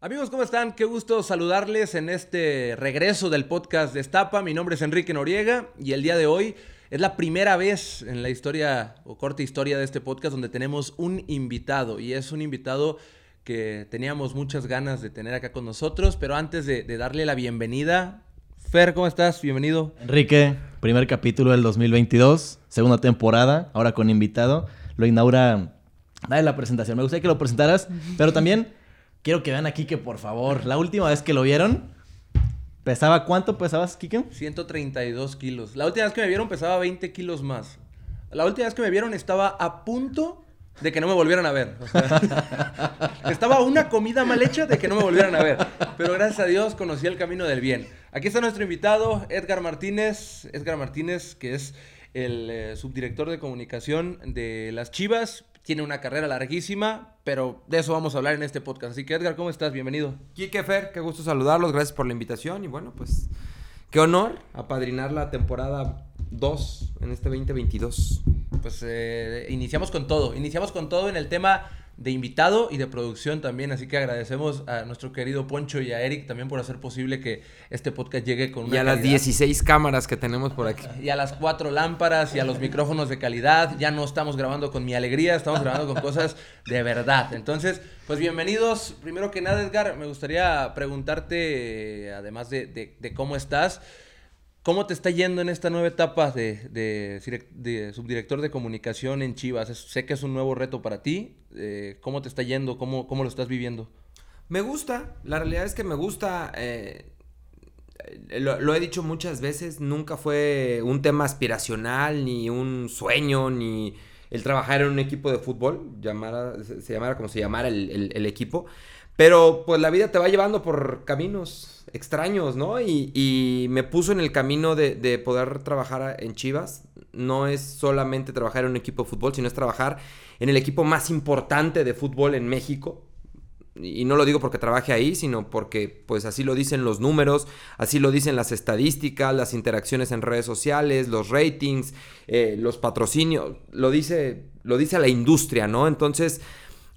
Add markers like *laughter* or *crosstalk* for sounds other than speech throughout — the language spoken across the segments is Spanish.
Amigos, ¿cómo están? Qué gusto saludarles en este regreso del podcast de Estapa. Mi nombre es Enrique Noriega y el día de hoy es la primera vez en la historia o corta historia de este podcast donde tenemos un invitado y es un invitado que teníamos muchas ganas de tener acá con nosotros, pero antes de, de darle la bienvenida, Fer, ¿cómo estás? Bienvenido. Enrique, primer capítulo del 2022, segunda temporada, ahora con invitado. Lo inaugura. Dale la presentación. Me gustaría que lo presentaras, *laughs* pero también quiero que vean aquí que por favor, la última vez que lo vieron, ¿pesaba cuánto pesabas, Kike? 132 kilos. La última vez que me vieron pesaba 20 kilos más. La última vez que me vieron estaba a punto de que no me volvieran a ver. O sea, *laughs* estaba una comida mal hecha de que no me volvieran a ver. Pero gracias a Dios conocí el camino del bien. Aquí está nuestro invitado, Edgar Martínez. Edgar Martínez, que es el eh, subdirector de comunicación de las Chivas. Tiene una carrera larguísima, pero de eso vamos a hablar en este podcast. Así que Edgar, ¿cómo estás? Bienvenido. Quique Fer, qué gusto saludarlos, gracias por la invitación y bueno, pues qué honor apadrinar la temporada 2 en este 2022. Pues eh, iniciamos con todo, iniciamos con todo en el tema de invitado y de producción también, así que agradecemos a nuestro querido Poncho y a Eric también por hacer posible que este podcast llegue con una Y a las calidad. 16 cámaras que tenemos por aquí. y a las cuatro lámparas y a los micrófonos de calidad. Ya no estamos grabando con mi alegría, estamos grabando con cosas de verdad. Entonces, pues bienvenidos. Primero que nada, Edgar, me gustaría preguntarte, eh, además de, de- de cómo estás, ¿cómo te está yendo en esta nueva etapa de, de de subdirector de comunicación en Chivas? Es- sé que es un nuevo reto para ti. eh, ¿Cómo te está yendo? ¿Cómo, ¿Cómo lo estás viviendo? Me gusta, la realidad es que me gusta, eh, lo, lo he dicho muchas veces, nunca fue un tema aspiracional, ni un sueño, ni el trabajar en un equipo de fútbol, llamara, se llamara como se llamara el, el- el equipo, pero pues la vida te va llevando por caminos extraños, ¿no? Y, me puso en el camino de, de poder trabajar en Chivas, no es solamente trabajar en un equipo de fútbol, sino es trabajar en el equipo más importante de fútbol en México, y no lo digo porque trabaje ahí, sino porque pues así lo dicen los números, así lo dicen las estadísticas, las interacciones en redes sociales, los ratings, eh, los patrocinios, lo dice, lo dice la industria, ¿no? Entonces,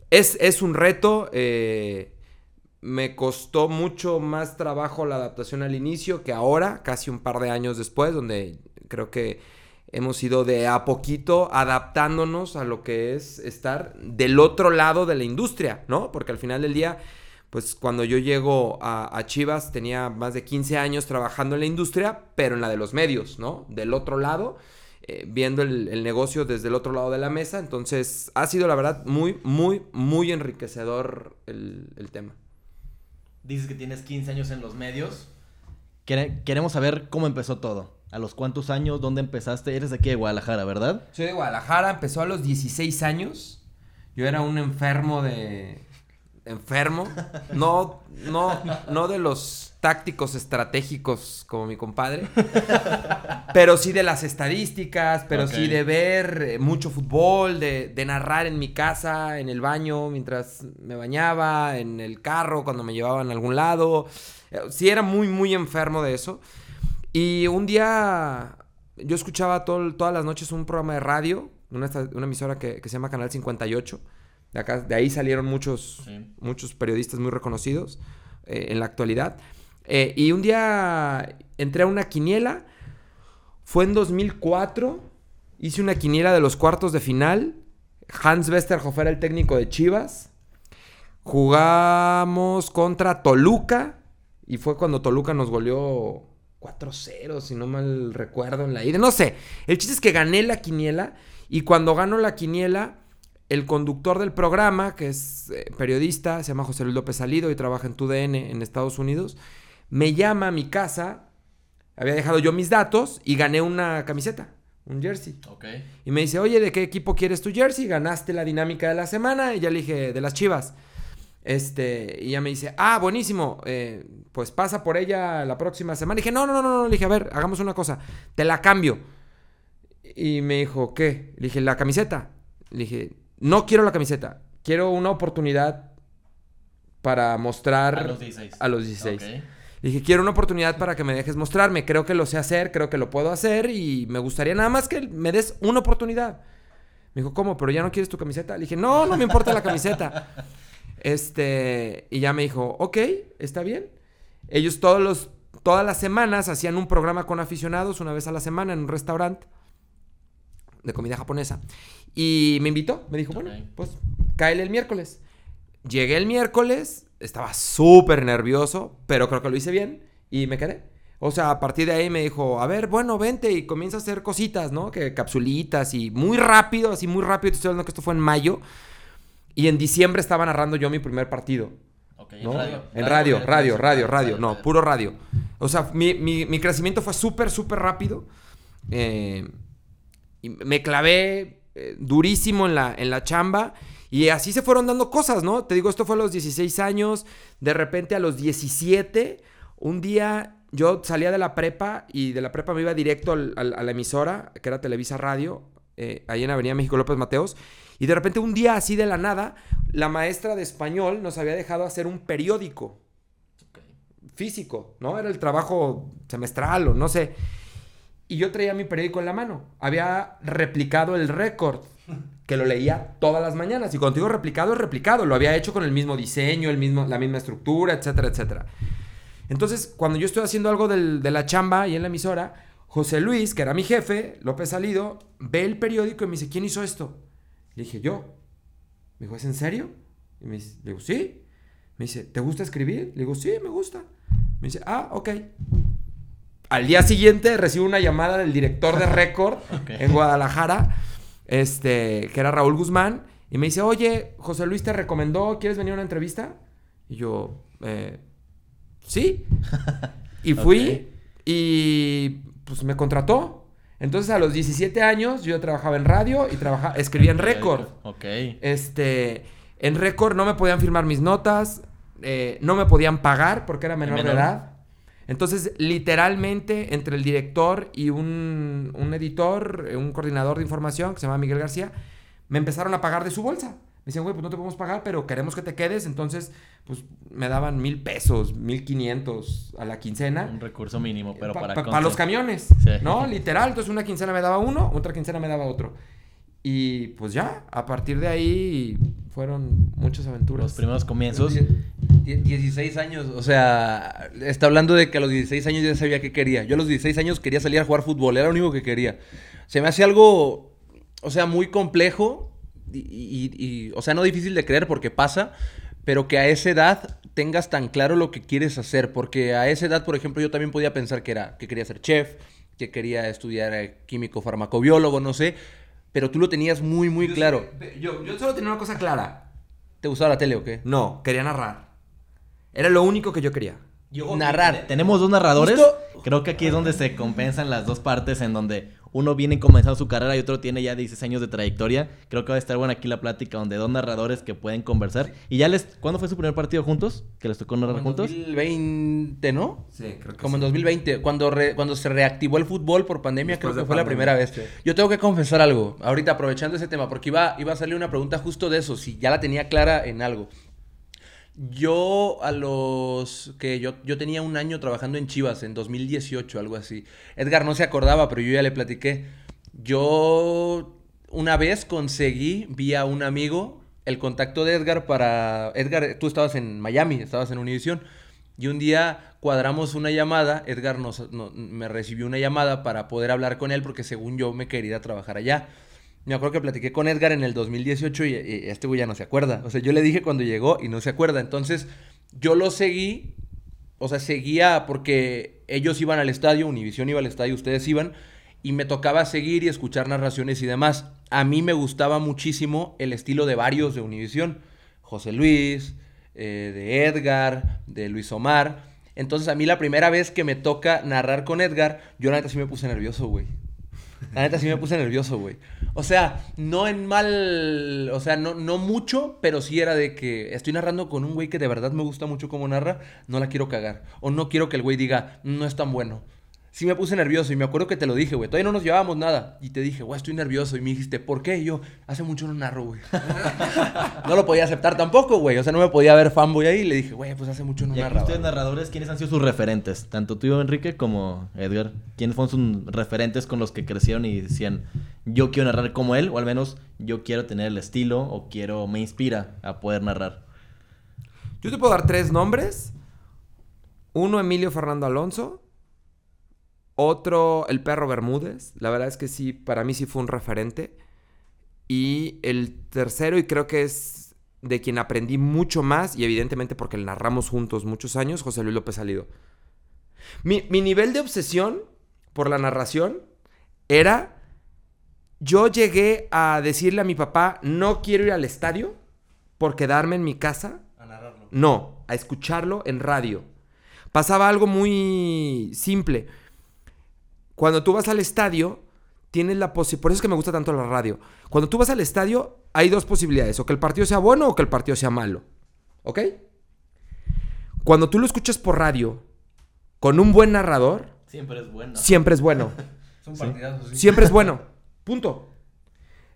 es, es un reto, eh, me costó mucho más trabajo la adaptación al inicio que ahora, casi un par de años después, donde creo que hemos ido de a poquito adaptándonos a lo que es estar del otro lado de la industria, ¿no? Porque al final del día, pues cuando yo llego a, Chivas tenía más de 15 años trabajando en la industria, pero en la de los medios, ¿no? Del otro lado, eh, viendo el, el negocio desde el otro lado de la mesa. Entonces ha sido la verdad muy, muy, muy enriquecedor el tema. Dices que tienes 15 años en los medios. Quere- Queremos saber cómo empezó todo. ¿A los cuántos años? ¿Dónde empezaste? Eres de aquí de Guadalajara, ¿verdad? Soy de Guadalajara, empezó a los 16 años. Yo era un enfermo de. Enfermo. No, no, no de los tácticos estratégicos como mi compadre. Pero sí de las estadísticas, pero sí de ver eh, mucho fútbol, de, de narrar en mi casa, en el baño, mientras me bañaba, en el carro, cuando me llevaban a algún lado. Eh, Sí era muy, muy enfermo de eso. Y un día yo escuchaba todo- todas las noches un programa de radio, una, emisora que, que se llama Canal 58. De, acá, de ahí salieron muchos, Sí. muchos periodistas muy reconocidos eh, en la actualidad. Eh, y un día entré a una quiniela, fue en 2004, hice una quiniela de los cuartos de final. Hans Westerhoff era el técnico de Chivas. Jugamos contra Toluca y fue cuando Toluca nos goleó 4-0, si no mal recuerdo, en la ida. No sé, el chiste es que gané la quiniela y cuando gano la quiniela, el conductor del programa, que es eh, periodista, se llama José Luis López Salido y trabaja en TUDN en Estados Unidos, me llama a mi casa, había dejado yo mis datos y gané una camiseta, un jersey. Ok. Y me dice, oye, ¿de qué equipo quieres tu jersey? Ganaste la dinámica de la semana. Y ya le dije, de las chivas. Este, y ella me dice, ah, buenísimo, eh, pues pasa por ella la próxima semana. Y dije, no, no, no, no, le dije, a ver, hagamos una cosa, te la cambio. Y me dijo, ¿qué? Le dije, la camiseta. Le dije, no quiero la camiseta, quiero una oportunidad para mostrar A los 16. a los 16. Ok. Le dije, quiero una oportunidad para que me dejes mostrarme. Creo que lo sé hacer, creo que lo puedo hacer y me gustaría nada más que me des una oportunidad. Me dijo, ¿cómo? ¿Pero ya no quieres tu camiseta? Le dije, no, no me importa la camiseta. *laughs* Este, y ya me dijo, ok, está bien. Ellos todos los, todas las semanas hacían un programa con aficionados, una vez a la semana, en un restaurante de comida japonesa. Y me invitó, me dijo, bueno, pues cáele el miércoles. Llegué el miércoles, estaba súper nervioso, pero creo que lo hice bien y me quedé. O sea, a partir de ahí me dijo, a ver, bueno, vente y comienza a hacer cositas, ¿no? Que capsulitas y muy rápido, así muy rápido. Te estoy hablando que esto fue en mayo. Y en diciembre estaba narrando yo mi primer partido. Ok, ¿no? En radio, radio, radio, radio. No, puro radio. O sea, mi, mi- mi crecimiento fue súper, súper rápido. Eh, y me clavé eh, durísimo en la, en la chamba. Y así se fueron dando cosas, ¿no? Te digo, esto fue a los 16 años. De repente a los 17, un día yo salía de la prepa y de la prepa me iba directo al- al- a la emisora, que era Televisa Radio, eh, ahí en Avenida México López Mateos. Y de repente un día así de la nada, la maestra de español nos había dejado hacer un periódico físico, ¿no? Era el trabajo semestral o no sé. Y yo traía mi periódico en la mano. Había replicado el récord, que lo leía todas las mañanas. Y cuando digo replicado, es replicado. Lo había hecho con el mismo diseño, el mismo, la misma estructura, etcétera, etcétera. Entonces, cuando yo estoy haciendo algo de la chamba y en la emisora, José Luis, que era mi jefe, López Salido, ve el periódico y me dice, ¿quién hizo esto? Le dije, yo. Me dijo, ¿es en serio? Y me dice, le digo, sí. Me dice, ¿te gusta escribir? Le digo, sí, me gusta. Me dice, ah, ok. Al día siguiente recibo una llamada del director de *laughs* Record en Guadalajara, este, que era Raúl Guzmán, y me dice, oye, José Luis te recomendó, ¿quieres venir a una entrevista? Y yo, eh, sí. *laughs* Y fui y pues me contrató. Entonces a los 17 años yo trabajaba en radio y trabajaba, escribía en Record. Ok. Este, en récord no me podían firmar mis notas, eh, no me podían pagar porque era menor, de edad. Entonces, literalmente, entre el director y un, un editor, eh, un coordinador de información que se llama Miguel García, me empezaron a pagar de su bolsa. Me decían, güey, pues no te podemos pagar, pero queremos que te quedes. Entonces, pues me daban mil pesos, mil quinientos a la quincena. Un recurso mínimo, pero Pa- para... pa- consta- los camiones, Sí. ¿no? Literal. Entonces una quincena me daba uno, otra quincena me daba otro. Y pues ya, a partir de ahí fueron muchas aventuras. Los primeros comienzos. Die- die- 16 años, o sea, está hablando de que a los 16 años ya sabía qué quería. Yo a los 16 años quería salir a jugar fútbol, era lo único que quería. Se me hace algo, o sea, muy complejo y, y- y, o sea, no difícil de creer porque pasa, pero que a esa edad tengas tan claro lo que quieres hacer, porque a esa edad, por ejemplo, yo también podía pensar que era que quería ser chef, que quería estudiar eh, químico farmacobiólogo, no sé, pero tú lo tenías muy muy Yo claro. sé- Yo, yo solo tenía una cosa clara. ¿Te gustaba la tele o qué? No, quería narrar. Era lo único que yo quería. Narrar. Tenemos dos narradores. Justo- Creo que aquí es donde se compensan las dos partes en donde uno viene comenzando su carrera y otro tiene ya 16 años de trayectoria. Creo que va a estar buena aquí la plática donde dos narradores que pueden conversar. Y ya les... ¿Cuándo fue su primer partido juntos? ¿Que les tocó narrar en juntos? 2020, ¿no? Sí, creo que Como en sí. 2020, cuando, re- cuando se reactivó el fútbol por pandemia, Después creo que fue la primera vez. sí. Yo tengo que confesar algo, ahorita aprovechando ese tema, porque iba, iba a salir una pregunta justo de eso, si ya la tenía clara en algo. Yo a los que yo, yo tenía un año trabajando en Chivas, en 2018, algo así. Edgar no se acordaba, pero yo ya le platiqué. Yo una vez conseguí vía un amigo el contacto de Edgar para... Edgar, tú estabas en Miami, estabas en Univision. Y un día cuadramos una llamada, Edgar nos, no- me recibió una llamada para poder hablar con él porque según yo me quería trabajar allá. Me acuerdo que platiqué con Edgar en el 2018 y, y este güey ya no se acuerda. O sea, yo le dije cuando llegó y no se acuerda. Entonces, yo lo seguí. O sea, seguía porque ellos iban al estadio, Univisión iba al estadio, ustedes iban. Y me tocaba seguir y escuchar narraciones y demás. A mí me gustaba muchísimo el estilo de varios de Univisión. José Luis, eh, de Edgar, de Luis Omar. Entonces, a mí la primera vez que me toca narrar con Edgar, yo la neta sí me puse nervioso, güey. La neta sí me puse nervioso, güey. O sea, no en mal. O sea, no, no mucho, pero sí era de que estoy narrando con un güey que de verdad me gusta mucho cómo narra, no la quiero cagar. O no quiero que el güey diga, no es tan bueno. Sí me puse nervioso y me acuerdo que te lo dije, güey. Todavía no nos llevábamos nada. Y te dije, güey, estoy nervioso. Y me dijiste, ¿por qué? Y yo, hace mucho no narro, güey. *laughs* no lo podía aceptar tampoco, güey. O sea, no me podía ver fanboy ahí. Y le dije, güey, pues hace mucho no Y narraba. ustedes narradores, ¿quiénes han sido sus referentes? Tanto tú, Enrique, como Edgar. ¿Quiénes fueron sus referentes con los que crecieron y decían, yo quiero narrar como él? O al menos, yo quiero tener el estilo o quiero, me inspira a poder narrar. Yo te puedo dar tres nombres. Uno, Emilio Fernando Alonso. Otro, el perro Bermúdez. La verdad es que sí, para mí sí fue un referente. Y el tercero, y creo que es de quien aprendí mucho más, y evidentemente porque le narramos juntos muchos años, José Luis López Salido. Mi, mi nivel de obsesión por la narración era. Yo llegué a decirle a mi papá: no quiero ir al estadio por quedarme en mi casa A narrarlo. no, a escucharlo en radio. Pasaba algo muy simple. Cuando tú vas al estadio, tienes la posibilidad... Por eso es que me gusta tanto la radio. Cuando tú vas al estadio, hay dos posibilidades. O que el partido sea bueno o que el partido sea malo. ¿Ok? Cuando tú lo escuchas por radio, con un buen narrador, Siempre es bueno. siempre es bueno. *laughs* Son partidazos, sí. Siempre es bueno. *laughs* Punto.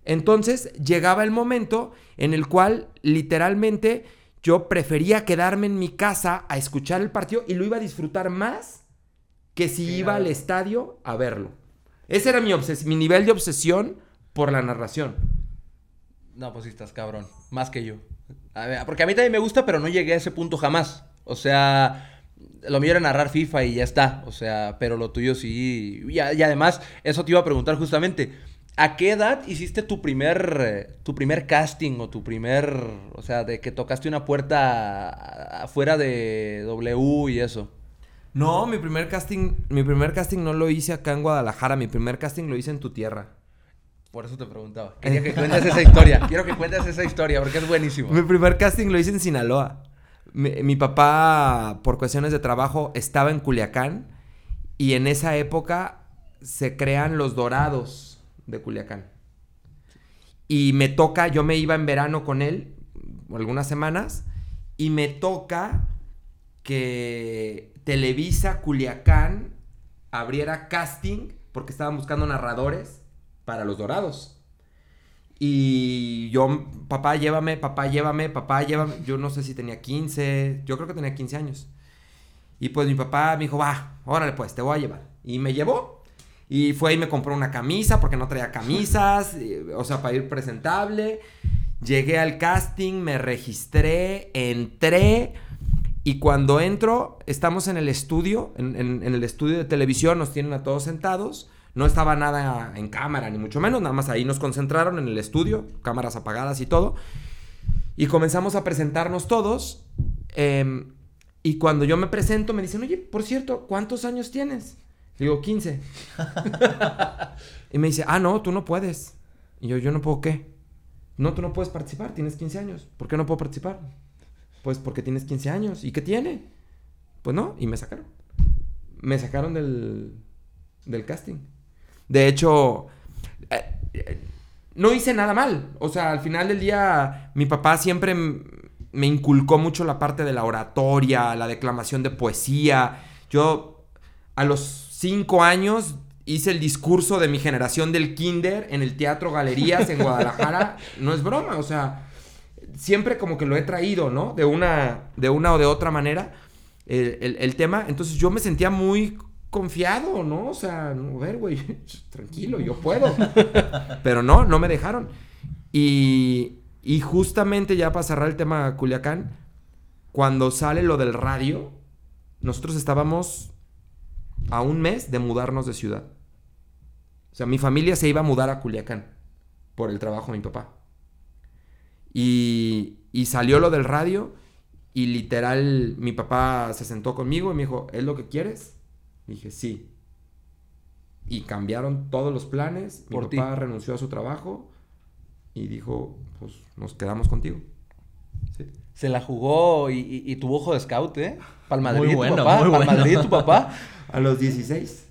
Entonces llegaba el momento en el cual literalmente yo prefería quedarme en mi casa a escuchar el partido y lo iba a disfrutar más que si iba al estadio a verlo. Ese era mi, obses- mi nivel de obsesión por la narración. No, pues sí estás cabrón. Más que yo. A ver, porque a mí también me gusta, pero no llegué a ese punto jamás. O sea, lo mío era narrar FIFA y ya está. O sea, pero lo tuyo sí. Y, además, eso te iba a preguntar justamente. ¿A qué edad hiciste tu primer, tu primer casting o tu primer, o sea, de que tocaste una puerta afuera de W y eso? No, mi primer casting, mi primer casting no lo hice acá en Guadalajara, mi primer casting lo hice en tu tierra. Por eso te preguntaba. *laughs* Quería que cuentes esa historia. Quiero que cuentes esa historia porque es buenísimo. Mi primer casting lo hice en Sinaloa. Mi, mi papá, por cuestiones de trabajo, estaba en Culiacán y en esa época se crean los dorados de Culiacán. Y me toca, yo me iba en verano con él, algunas semanas, y me toca que Televisa Culiacán abriera casting porque estaban buscando narradores para los dorados. Y yo, papá, llévame, papá, llévame, papá, llévame. Yo no sé si tenía 15, yo creo que tenía 15 años. Y pues mi papá me dijo, va, órale pues, te voy a llevar. Y me llevó. Y fue y me compró una camisa porque no traía camisas, o sea, para ir presentable. Llegué al casting, me registré, entré. Y cuando entro, estamos en el estudio, en, en- en el estudio de televisión, nos tienen a todos sentados. No estaba nada en cámara, ni mucho menos, nada más ahí nos concentraron en el estudio, cámaras apagadas y todo. Y comenzamos a presentarnos todos. em, y cuando yo me presento, me dicen, oye, por cierto, ¿cuántos años tienes? Le digo, 15. *laughs* y me dice, ah, no, tú no puedes. Y yo, ¿yo no puedo qué? No, tú no puedes participar, tienes 15 años. ¿Por qué no puedo participar? Pues porque tienes 15 años. ¿Y qué tiene? Pues no, y me sacaron. Me sacaron del, del casting. De hecho, eh, eh, no hice nada mal. O sea, al final del día, mi papá siempre me inculcó mucho la parte de la oratoria, la declamación de poesía. Yo, a los cinco años, hice el discurso de mi generación del kinder en el Teatro Galerías en Guadalajara. *laughs* No es broma, o sea, siempre como que lo he traído, ¿no? De una, de una o de otra manera, el, tema. Entonces yo me sentía muy confiado, ¿no? O sea, a ver, güey, *laughs* tranquilo, yo puedo. Pero no, no me dejaron. Y, y justamente ya para cerrar el tema Culiacán, cuando sale lo del radio, nosotros estábamos a un mes de mudarnos de ciudad. O sea, mi familia se iba a mudar a Culiacán por el trabajo de mi papá. Y, y salió lo del radio y literal mi papá se sentó conmigo y me dijo, ¿es lo que quieres? dije, sí. Y cambiaron todos los planes. Mi Por ti. papá renunció a su trabajo y dijo, pues nos quedamos contigo. Sí. Se la jugó y, y- y tuvo ojo de scout, ¿eh? Para Madrid, Muy tu bueno, papá. muy bueno. Madrid, tu papá. *laughs* A los 16.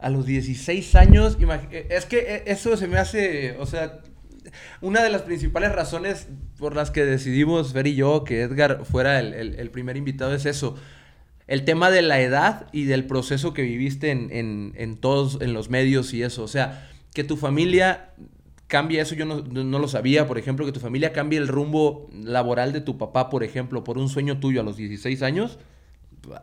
A los 16 años, imag- es que eh, eso se me hace, o sea, una de las principales razones por las que decidimos, Fer y yo, que Edgar fuera el, el- primer invitado es eso. el tema de la edad y del proceso que viviste en, en, en todos, en los medios y eso. O sea, que tu familia cambie eso, yo no, no, lo sabía, por ejemplo, que tu familia cambie el rumbo laboral de tu papá, por ejemplo, por un sueño tuyo a los 16 años,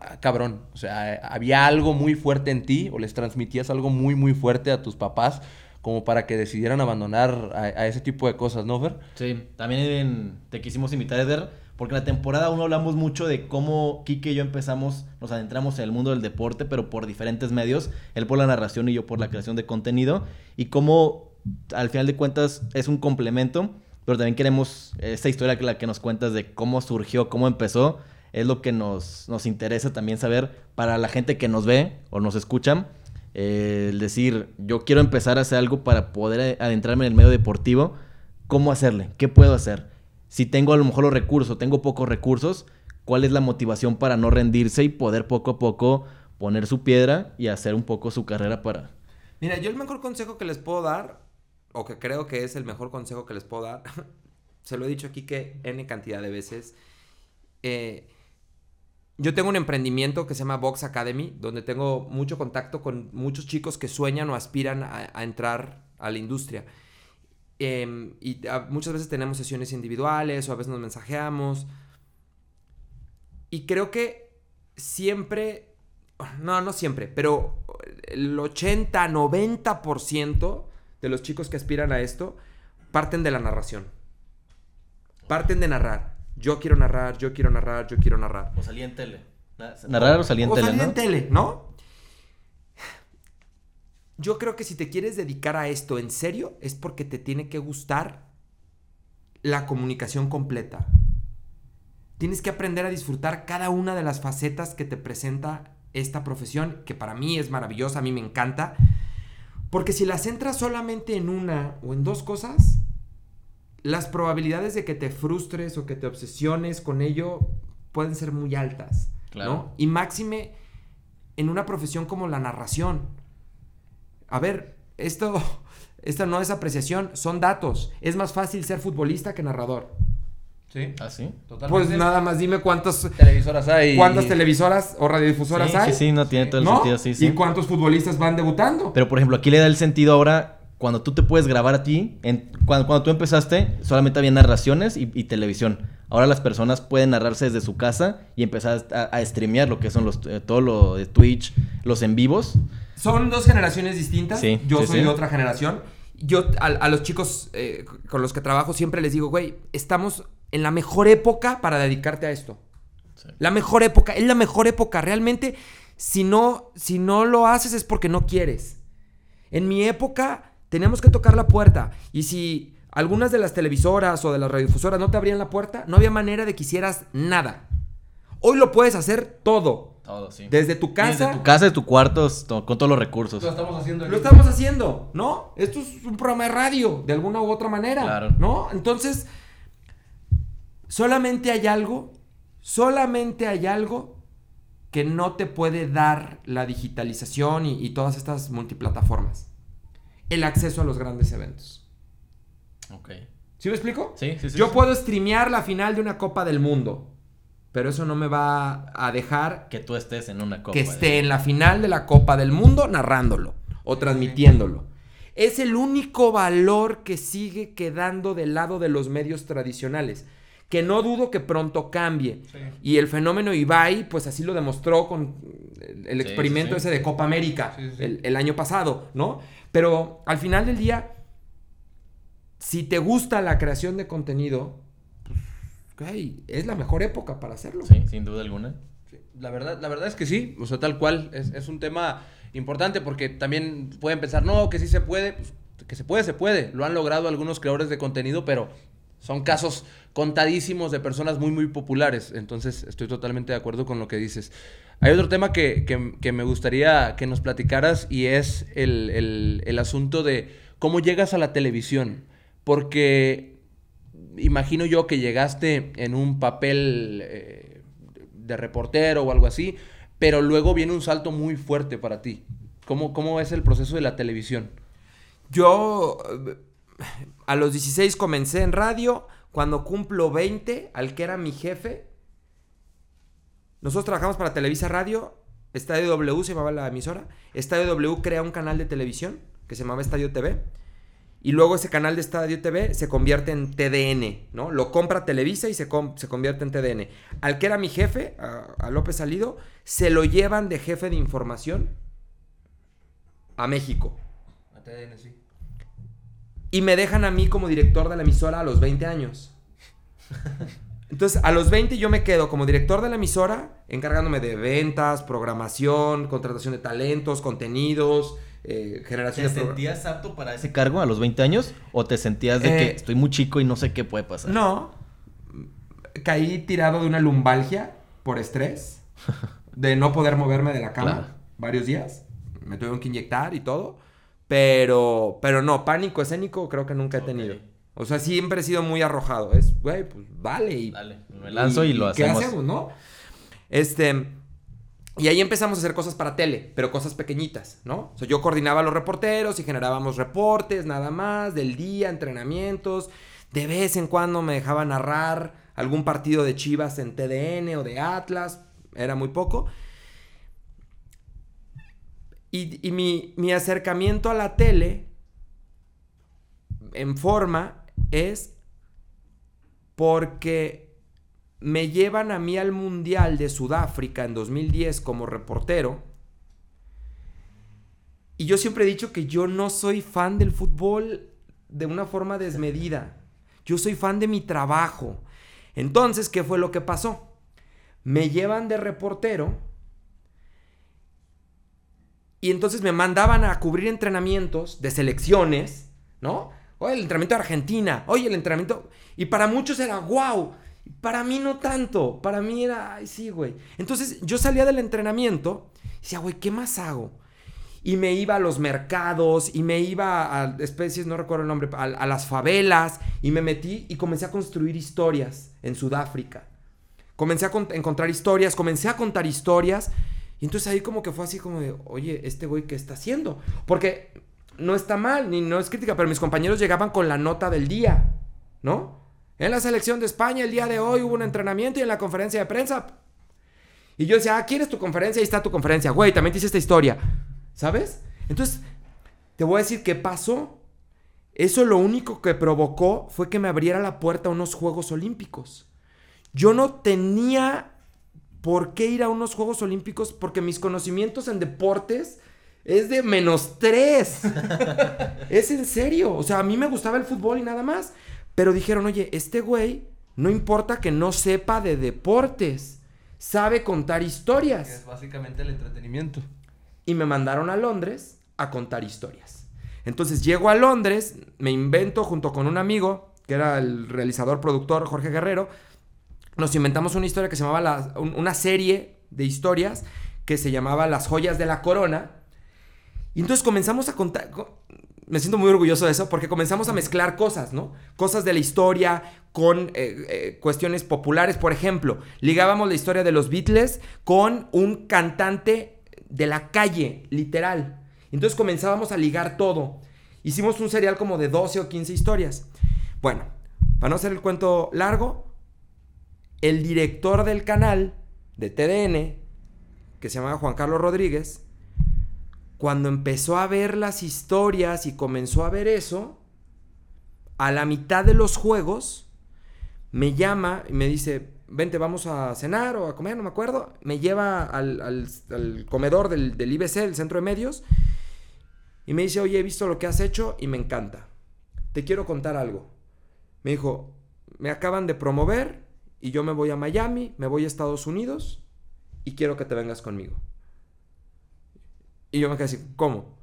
ah, cabrón, o sea, había algo muy fuerte en ti o les transmitías algo muy, muy fuerte a tus papás como para que decidieran abandonar a, ese tipo de cosas, ¿no, Fer? Sí, también te quisimos invitar, Eder, porque en la temporada 1 hablamos mucho de cómo Kike y yo empezamos, nos adentramos en el mundo del deporte, pero por diferentes medios, él por la narración y yo por la creación de contenido, y cómo al final de cuentas es un complemento, pero también queremos esta historia que la que nos cuentas de cómo surgió, cómo empezó, es lo que nos, nos interesa también saber para la gente que nos ve o nos escucha eh, el decir, yo quiero empezar a hacer algo para poder adentrarme en el medio deportivo, ¿cómo hacerle? ¿Qué puedo hacer? Si tengo a lo mejor los recursos, tengo pocos recursos, ¿cuál es la motivación para no rendirse y poder poco a poco poner su piedra y hacer un poco su carrera para... Mira, yo el mejor consejo que les puedo dar, o que creo que es el mejor consejo que les puedo dar, *laughs* se lo he dicho aquí que N cantidad de veces, eh, yo tengo un emprendimiento que se llama Box Academy, donde tengo mucho contacto con muchos chicos que sueñan o aspiran a, entrar a la industria. Em, y muchas veces tenemos sesiones individuales o a veces nos mensajeamos. Y creo que siempre, no, no siempre, pero el 80, 90% de los chicos que aspiran a esto parten de la narración. Parten de narrar yo quiero narrar, yo quiero narrar, yo quiero narrar. O salía en tele. Narrar o salía en tele, salía en tele, ¿no? Yo creo que si te quieres dedicar a esto en serio es porque te tiene que gustar la comunicación completa. Tienes que aprender a disfrutar cada una de las facetas que te presenta esta profesión, que para mí es maravillosa, a mí me encanta. Porque si las centras solamente en una o en dos cosas, las probabilidades de que te frustres o que te obsesiones con ello pueden ser muy altas. Claro. Y máxime en una profesión como la narración. A ver, esto, *laughs* esto no es apreciación, son datos. Es más fácil ser futbolista que narrador. Sí. ¿Ah, sí? Totalmente. Pues nada más dime cuántas televisoras hay. ¿Cuántas televisoras o radiodifusoras hay? Sí, sí, no tiene todo el sentido, sí, sí. ¿Y cuántos futbolistas van debutando? Pero por ejemplo, aquí le da el sentido ahora cuando tú te puedes grabar a ti, en, cuando, cuando, tú empezaste, solamente había narraciones y, televisión. Ahora las personas pueden narrarse desde su casa y empezar a, a streamear lo que son los, eh, todo lo de Twitch, los en vivos. Son dos generaciones distintas. Sí, Yo soy de otra generación. Yo a, los chicos eh, con los que trabajo siempre les digo, güey, estamos en la mejor época para dedicarte a esto. La mejor época, es la mejor época. Realmente, si no, si no lo haces es porque no quieres. En mi época teníamos que tocar la puerta. Y si algunas de las televisoras o de las radiofusoras no te abrían la puerta, no había manera de que hicieras nada. Hoy lo puedes hacer todo. Todo, sí. Desde tu casa. Desde tu casa, de tu cuarto, con todos los recursos. Lo estamos haciendo. Lo estamos haciendo, ¿no? Esto es un programa de radio, de alguna u otra manera. Claro. ¿No? Entonces, solamente hay algo, solamente hay algo que no te puede dar la digitalización y todas estas multiplataformas el acceso a los grandes eventos. Ok. ¿Sí me explico? Sí, sí, sí. Yo puedo streamear la final de una Copa del Mundo, pero eso no me va a dejar... Que tú estés en una Copa. Que esté en la final de la Copa del Mundo narrándolo o transmitiéndolo. Es el único valor que sigue quedando del lado de los medios tradicionales que no dudo que pronto cambie. Y el fenómeno Ibai, pues así lo demostró con el, experimento ese de Copa América el, año pasado, ¿no? Pero al final del día, si te gusta la creación de contenido, pues, es la mejor época para hacerlo. Sí, sin duda alguna. La verdad, la verdad es que sí, o sea, tal cual, es, un tema importante porque también pueden pensar, no, que sí se puede, pues, que se puede, se puede. Lo han logrado algunos creadores de contenido, pero son casos contadísimos de personas muy, muy populares. Entonces, estoy totalmente de acuerdo con lo que dices. Hay otro tema que, me gustaría que nos platicaras y es el, asunto de cómo llegas a la televisión. Porque imagino yo que llegaste en un papel eh, de reportero o algo así, pero luego viene un salto muy fuerte para ti. ¿Cómo, cómo es el proceso de la televisión? Yo a los 16 comencé en radio. Cuando cumplo 20, al que era mi jefe, nosotros trabajamos para Televisa Radio, Estadio W se llamaba la emisora. Estadio W crea un canal de televisión que se llamaba Estadio TV. Y luego ese canal de Estadio TV se convierte en TDN, ¿no? Lo compra Televisa y se, se convierte en TDN. Al que era mi jefe, a, a López Salido, se lo llevan de jefe de información a México. A TDN, sí. Y me dejan a mí como director de la emisora a los 20 años. Entonces, a los 20 yo me quedo como director de la emisora, encargándome de ventas, programación, contratación de talentos, contenidos, eh, generación ¿Te de sentías apto para ese cargo a los 20 años? ¿O te sentías de Eh, que estoy muy chico y no sé qué puede pasar? No. Caí tirado de una lumbalgia por estrés, *laughs* de no poder moverme de la cama Claro. varios días. Me tuvieron que inyectar y todo. Pero, pero no, pánico escénico creo que nunca he tenido. O sea, siempre he sido muy arrojado. Es, güey, pues vale. Y, Dale, me lanzo y, lo ¿Qué hacemos. hacemos, no? Este. Y ahí empezamos a hacer cosas para tele, pero cosas pequeñitas, ¿no? O sea, yo coordinaba a los reporteros y generábamos reportes, nada más, del día, entrenamientos. De vez en cuando me dejaba narrar algún partido de Chivas en TDN o de Atlas, era muy poco. Y, mi, mi acercamiento a la tele en forma es porque me llevan a mí al Mundial de Sudáfrica en 2010 como reportero. Y yo siempre he dicho que yo no soy fan del fútbol de una forma desmedida. Yo soy fan de mi trabajo. Entonces, ¿qué fue lo que pasó? Me llevan de reportero y entonces me mandaban a cubrir entrenamientos de selecciones, ¿no? Oye, el entrenamiento de Argentina, oye, el entrenamiento... Y para muchos era, wow, para mí no tanto, para mí era, ay, sí, güey. Entonces yo salía del entrenamiento y decía, güey, ¿qué más hago? Y me iba a los mercados y me iba a especies, no recuerdo el nombre, a, a las favelas y me metí y comencé a construir historias en Sudáfrica. Comencé a con- encontrar historias, comencé a contar historias. Y entonces ahí como que fue así como de, oye, este güey, ¿qué está haciendo? Porque no está mal, ni no es crítica, pero mis compañeros llegaban con la nota del día, ¿no? En la selección de España el día de hoy hubo un entrenamiento y en la conferencia de prensa. Y yo decía, ah, ¿quieres tu conferencia? Ahí está tu conferencia. Güey, también te hice esta historia. ¿Sabes? Entonces, te voy a decir qué pasó. Eso lo único que provocó fue que me abriera la puerta a unos Juegos Olímpicos. Yo no tenía por qué ir a unos Juegos Olímpicos porque mis conocimientos en deportes es de menos tres. *laughs* es en serio. O sea, a mí me gustaba el fútbol y nada más. Pero dijeron, oye, este güey, no importa que no sepa de deportes, sabe contar historias. Es básicamente el entretenimiento. Y me mandaron a Londres a contar historias. Entonces llego a Londres, me invento junto con un amigo, que era el realizador, productor Jorge Guerrero, nos inventamos una historia que se llamaba, la- un- una serie de historias que se llamaba Las joyas de la corona. Y entonces comenzamos a contar, co- me siento muy orgulloso de eso, porque comenzamos a mezclar cosas, ¿no? Cosas de la historia con eh, eh, cuestiones populares. Por ejemplo, ligábamos la historia de los Beatles con un cantante de la calle, literal. Entonces comenzábamos a ligar todo. Hicimos un serial como de 12 o 15 historias. Bueno, para no hacer el cuento largo, el director del canal de TDN, que se llamaba Juan Carlos Rodríguez, cuando empezó a ver las historias y comenzó a ver eso, a la mitad de los juegos, me llama y me dice, vente, vamos a cenar o a comer, no me acuerdo. Me lleva al, comedor del, del IBC, el centro de medios, y me dice, oye, he visto lo que has hecho y me encanta. Te quiero contar algo. Me dijo, me acaban de promover y yo me voy a Miami, me voy a Estados Unidos y quiero que te vengas conmigo. Y yo me quedé así, ¿cómo?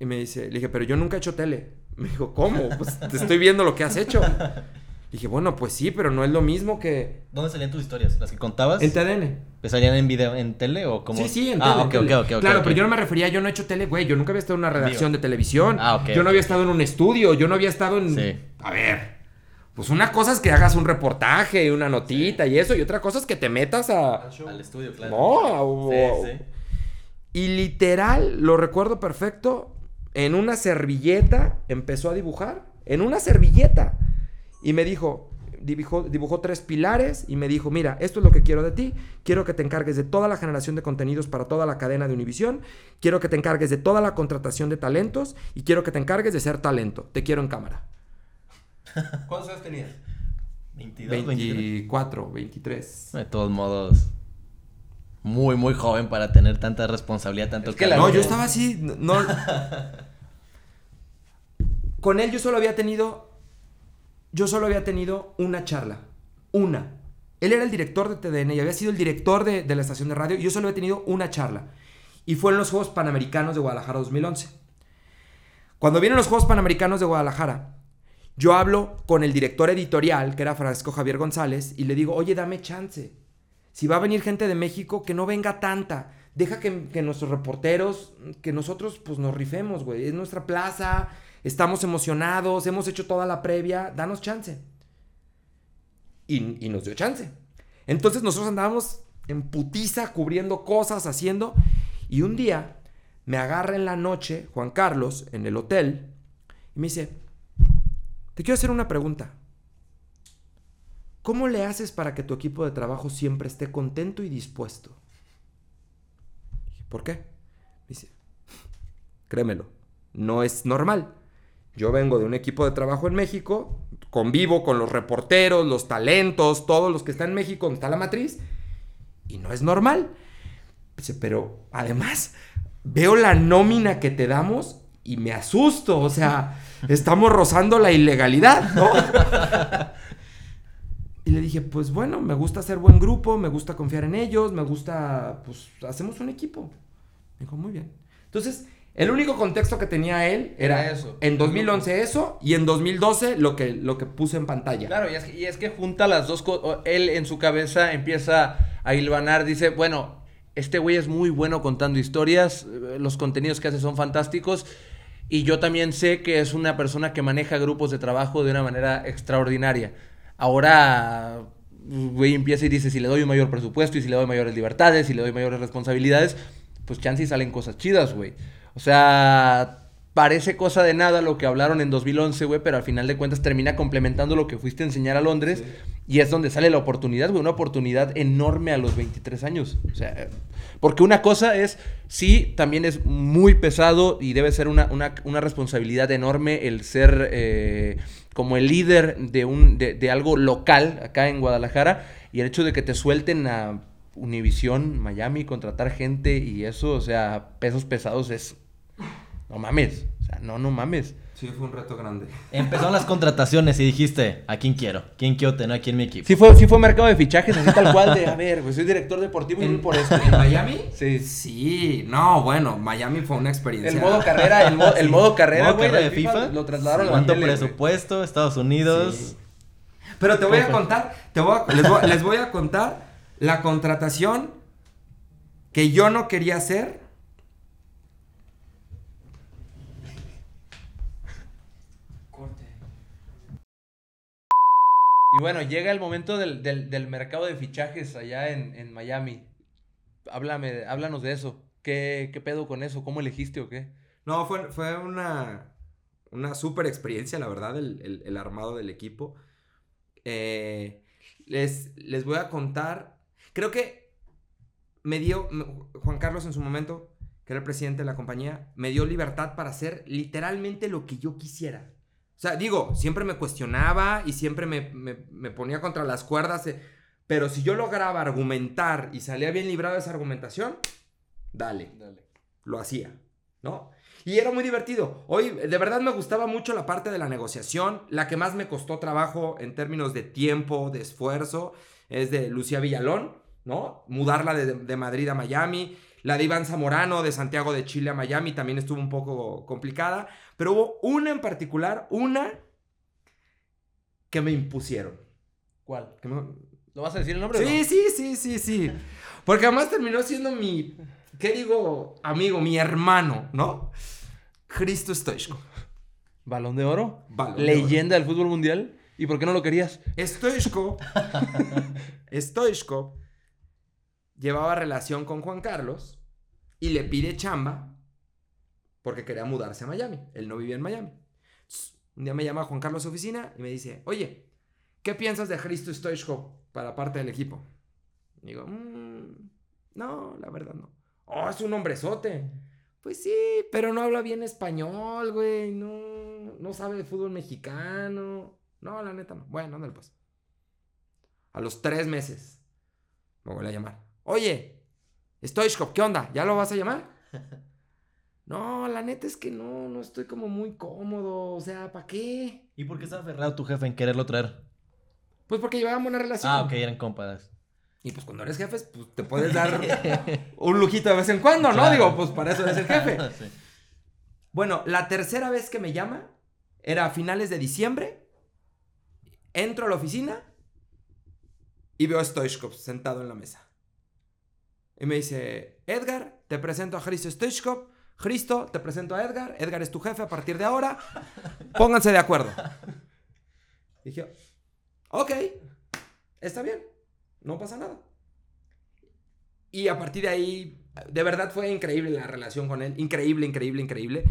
Y me dice, le dije, pero yo nunca he hecho tele. Me dijo, ¿cómo? Pues te estoy viendo lo que has hecho. *laughs* dije, bueno, pues sí, pero no es lo mismo que ¿Dónde salían tus historias? ¿Las que contabas? en TDN. ¿Te ¿Salían en video en tele o como? Sí, sí, en ah, tele. ok, en tele. ok, ok, ok, Claro, pero yo no me refería, yo no he hecho tele, güey. Yo nunca había estado en una redacción de televisión. Ah, ok, Yo no había estado en un estudio, yo no había estado en. Sí. A ver. Pues una cosa es que hagas un reportaje, una notita y eso, y otra cosa es que te metas a. Al estudio, claro. No, o- Sí, sí. Y literal, lo recuerdo perfecto, en una servilleta empezó a dibujar. En una servilleta. Y me dijo, dibujó, dibujó tres pilares y me dijo, mira, esto es lo que quiero de ti, quiero que te encargues de toda la generación de contenidos para toda la cadena de Univisión, quiero que te encargues de toda la contratación de talentos y quiero que te encargues de ser talento, te quiero en cámara. ¿Cuántos años tenías? 22, 23. 24, 23. De todos modos, muy, muy joven para tener tanta responsabilidad, tanto Es que la- No, yo estaba así, no... *laughs* Con él yo solo había tenido, yo solo había tenido una charla, una. Él era el director de TDN y había sido el director de, de la estación de radio y yo solo había tenido una charla. Y fue en los Juegos Panamericanos de Guadalajara 2011. Cuando vienen los Juegos Panamericanos de Guadalajara, yo hablo con el director editorial, que era Francisco Javier González, y le digo, oye, dame chance. Si va a venir gente de México, que no venga tanta. Deja que, nuestros reporteros, que nosotros pues nos rifemos, güey. Es nuestra plaza, estamos emocionados, hemos hecho toda la previa, danos chance. Y nos dio chance. Entonces nosotros andábamos en putiza, cubriendo cosas, haciendo. Y un día me agarra en la noche Juan Carlos en el hotel y me dice, te quiero hacer una pregunta. ¿Cómo le haces para que tu equipo de trabajo siempre esté contento y dispuesto? ¿Por qué? Dice, créemelo, no es normal. Yo vengo de un equipo de trabajo en México, convivo con los reporteros, los talentos, todos los que están en México, donde está la matriz, y no es normal. Dice, pero además veo la nómina que te damos y me asusto, o sea, estamos rozando la ilegalidad, ¿no? Y le dije, pues bueno, me gusta hacer buen grupo, me gusta confiar en ellos, me gusta, pues hacemos un equipo. Me dijo, muy bien. Entonces, el único contexto que tenía él era, Era eso. En 2011 eso y en 2012 lo que, lo que puse en pantalla. Claro, y es, que, y es que junta las dos cosas. Él en su cabeza empieza a hilvanar, dice, bueno, este güey es muy bueno contando historias, eh, los contenidos que hace son fantásticos, y yo también sé que es una persona que maneja grupos de trabajo de una manera extraordinaria. Ahora, güey empieza y dice, si le doy un mayor presupuesto y si le doy mayores libertades, si le doy mayores responsabilidades, pues chance y salen cosas chidas, güey. O sea, parece cosa de nada lo que hablaron en 2011, güey, pero al final de cuentas termina complementando lo que fuiste a enseñar a Londres y es donde sale la oportunidad, güey, una oportunidad enorme a los 23 años. O sea, porque una cosa es, sí, también es muy pesado y debe ser una, una- una responsabilidad enorme el ser eh, como el líder de, un, de, de algo local acá en Guadalajara y el hecho de que te suelten a Univisión, Miami, contratar gente y eso, o sea, pesos pesados es... No mames, o sea, no, no mames. Sí, fue un reto grande. Empezaron las contrataciones y dijiste, ¿a quién quiero? ¿Quién quiero tener aquí en mi equipo? Sí fue, sí fue mercado de fichajes, así tal cual de, a ver, pues soy director deportivo y voy por esto. ¿En Miami? Sí. Sí, no, bueno, Miami fue una experiencia. El modo carrera, el, mo- el modo carrera, ¿Modo güey, carrera de de FIFA? Lo trasladaron a ¿Cuánto güey. presupuesto? Estados Unidos. Sí. Pero te voy a contar, te voy a- les, voy, les voy a contar la contratación que yo no quería hacer. Y bueno, llega el momento del, del- mercado de fichajes allá en, en Miami. Háblame, háblanos de eso. ¿Qué, ¿Qué pedo con eso? ¿Cómo elegiste o qué? No, fue, fue una, una súper experiencia, la verdad, el, el- armado del equipo. Eh, les, les voy a contar. Creo que me dio. Juan Carlos en su momento, que era el presidente de la compañía, me dio libertad para hacer literalmente lo que yo quisiera. O sea, digo, siempre me cuestionaba y siempre me, me- me ponía contra las cuerdas. eh, pero si yo lograba argumentar y salía bien librado de esa argumentación, dale lo hacía, ¿no? Y era muy divertido. Hoy, de verdad me gustaba mucho la parte de la negociación. La que más me costó trabajo en términos de tiempo, de esfuerzo, es de Lucía Villalón, ¿no? Mudarla de, de Madrid a Miami. La de Iván Zamorano, de Santiago de Chile a Miami, también estuvo un poco complicada. Pero hubo una en particular, una que me impusieron. ¿Cuál? Que me- ¿No vas a decir el nombre? o Sí, no? sí, sí, sí, sí. Porque además terminó siendo mi, ¿qué digo? Amigo, mi hermano, ¿no? Cristo Stoichkov. ¿Balón de oro? Balón de ¿Leyenda del fútbol mundial? ¿Y por qué no lo querías? Stoichkov, *laughs* Stoichkov llevaba relación con Juan Carlos y le pide chamba porque quería mudarse a Miami. Él no vivía en Miami. Un día me llama Juan Carlos a su oficina y me dice, oye, ¿qué piensas de Hristo Stoichkov para parte del equipo? Digo, "Mm, no, la verdad no. Oh, es un hombrezote. Pues sí, pero no habla bien español, güey. No, no sabe de fútbol mexicano. No, la neta no. Bueno, ándale pues. A los tres meses me vuelve a llamar. Oye, Stoichkov, ¿qué onda? ¿Ya lo vas a llamar? *laughs* No, la neta es que no, no estoy como muy cómodo. O sea, ¿para qué? ¿Y por qué está aferrado tu jefe en quererlo traer? Pues porque llevábamos una relación. Ah, ok, eran compas. Y pues cuando eres jefe, pues te puedes dar *laughs* un lujito de vez en cuando, ¿no? Claro. Digo, pues para eso eres el jefe. *laughs* Sí. Bueno, la tercera vez que me llama era a finales de diciembre. Entro a la oficina y veo a Stoichkov sentado en la mesa. Y me dice, Edgar, te presento a Cristo Stoichkov. Cristo, te presento a Edgar. Edgar es tu jefe a partir de ahora. Pónganse de acuerdo. Dije, ok, está bien, no pasa nada. Y a partir de ahí, de verdad fue increíble la relación con él. Increíble, increíble, increíble.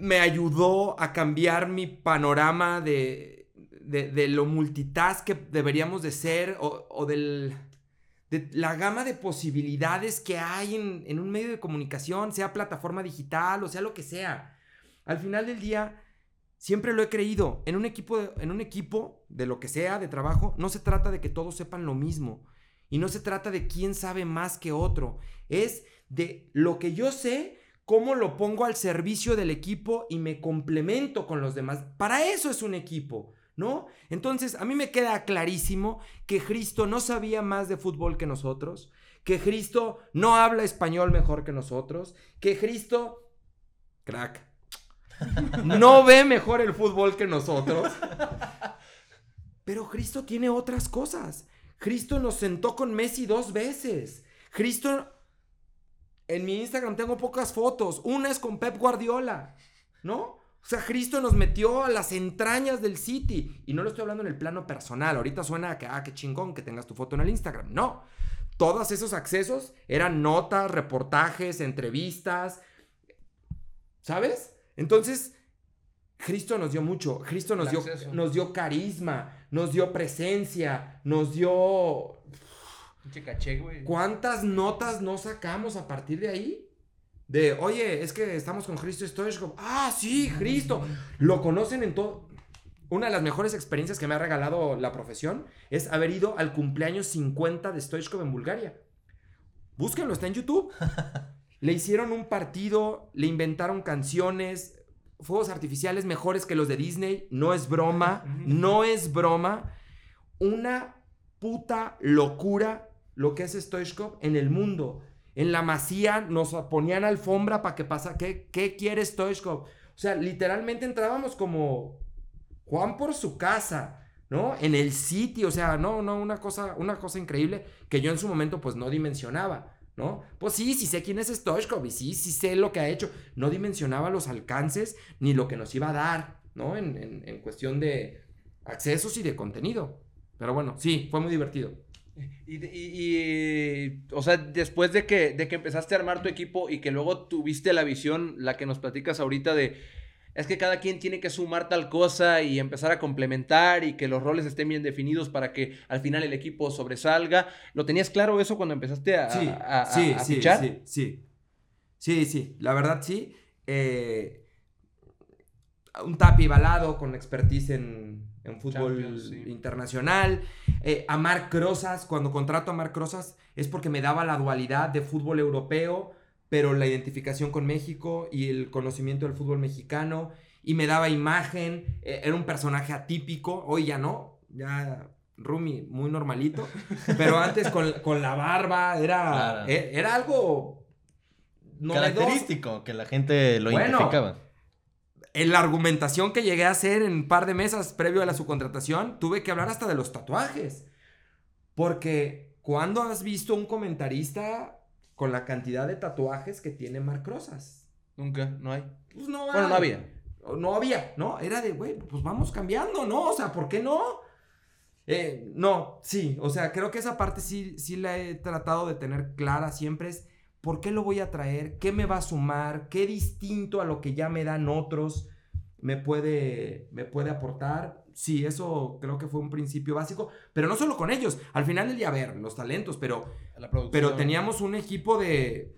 Me ayudó a cambiar mi panorama de, de, lo multitask que deberíamos de ser o del, de la gama de posibilidades que hay en, un medio de comunicación, sea plataforma digital o sea lo que sea. Al final del día, siempre lo he creído. En un equipo, de- en un equipo de lo que sea, de trabajo, no se trata de que todos sepan lo mismo. Y no se trata de quién sabe más que otro. Es de lo que yo sé, cómo lo pongo al servicio del equipo y me complemento con los demás. Para eso es un equipo, ¿no? Entonces, a mí me queda clarísimo que Cristo no sabía más de fútbol que nosotros, que Cristo no habla español mejor que nosotros, que Cristo, crack, no *laughs* ve mejor el fútbol que nosotros. Pero Cristo tiene otras cosas. Cristo nos sentó con Messi dos veces. Cristo, en mi Instagram tengo pocas fotos. Una es con Pep Guardiola, ¿no? O sea, Cristo nos metió a las entrañas del City. Y no lo estoy hablando en el plano personal. Ahorita suena a que, ah, qué chingón que tengas tu foto en el Instagram. No. Todos esos accesos eran notas, reportajes, entrevistas. ¿Sabes? Entonces, Cristo nos dio mucho. Cristo nos dio, nos dio carisma, nos dio presencia, nos dio... Pinche caché, güey. ¿Cuántas notas no sacamos a partir de ahí? De, oye, es que estamos con Cristo Stoichkov. Ah, sí, Cristo. Lo conocen en todo. Una de las mejores experiencias que me ha regalado la profesión es haber ido al cumpleaños 50 de Stoichkov en Bulgaria. Búsquenlo, está en YouTube. *laughs* Le hicieron un partido, le inventaron canciones, fuegos artificiales mejores que los de Disney. No es broma, no es broma. Una puta locura lo que es Stoichkov en el mundo. En la masía nos ponían alfombra para que pasa. ¿Qué, ¿Qué quiere Stoichkov? O sea, literalmente entrábamos como Juan por su casa, ¿no? En el sitio, o sea, no, no, una cosa, una cosa increíble que yo en su momento pues no dimensionaba, ¿no? Pues sí, sí sé quién es Stoichkov y sí, sí sé lo que ha hecho. No dimensionaba los alcances ni lo que nos iba a dar, ¿no? En, en- en cuestión de accesos y de contenido. Pero bueno, sí, fue muy divertido. Y, y- y, o sea, después de que, de que empezaste a armar tu equipo y que luego tuviste la visión, la que nos platicas ahorita de, es que cada quien tiene que sumar tal cosa y empezar a complementar y que los roles estén bien definidos para que al final el equipo sobresalga. ¿Lo tenías claro eso cuando empezaste a, Sí, a- a- sí, a sí, sí, sí. Sí, sí, la verdad sí. Eh, un tapi balado con expertise en, en fútbol sí. internacional. Eh, a Marc Rosas, cuando contrato a Marc Rosas es porque me daba la dualidad de fútbol europeo, pero la identificación con México y el conocimiento del fútbol mexicano. Y me daba imagen, eh, era un personaje atípico, hoy ya no, ya Rumi, muy normalito, *laughs* pero antes con, con la barba era, Claro. e- era algo novedoso. Característico, que la gente lo Bueno. identificaba. En la argumentación que llegué a hacer en un par de mesas previo a la subcontratación, tuve que hablar hasta de los tatuajes. Porque, ¿cuándo has visto un comentarista con la cantidad de tatuajes que tiene Marc Rosas? Nunca, no hay. Pues no Bueno, no hay. había. No había, ¿no? Era de, güey, pues vamos cambiando, ¿no? O sea, ¿por qué no? Eh, no, sí, o sea, creo que esa parte sí, sí la he tratado de tener clara siempre es, ¿por qué lo voy a traer? ¿Qué me va a sumar? ¿Qué distinto a lo que ya me dan otros me puede, me puede aportar? Sí, eso creo que fue un principio básico, pero no solo con ellos. Al final del día, a ver, los talentos, pero, La pero teníamos un equipo de...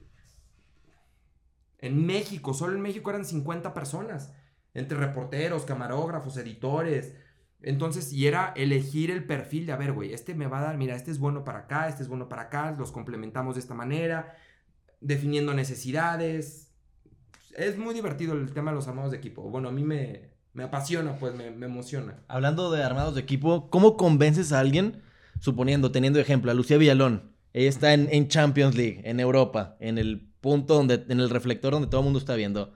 En México, solo en México eran 50 personas, entre reporteros, camarógrafos, editores. Entonces, y era elegir el perfil de, a ver, güey, este me va a dar, mira, este es bueno para acá, este es bueno para acá, los complementamos de esta manera, definiendo necesidades. Es muy divertido el tema de los armados de equipo. Bueno, a mí me, me apasiona, pues me, me emociona. Hablando de armados de equipo, ¿cómo convences a alguien, suponiendo, teniendo ejemplo, a Lucía Villalón? Ella está en, en Champions League, en Europa, en el punto donde, en el reflector donde todo el mundo está viendo.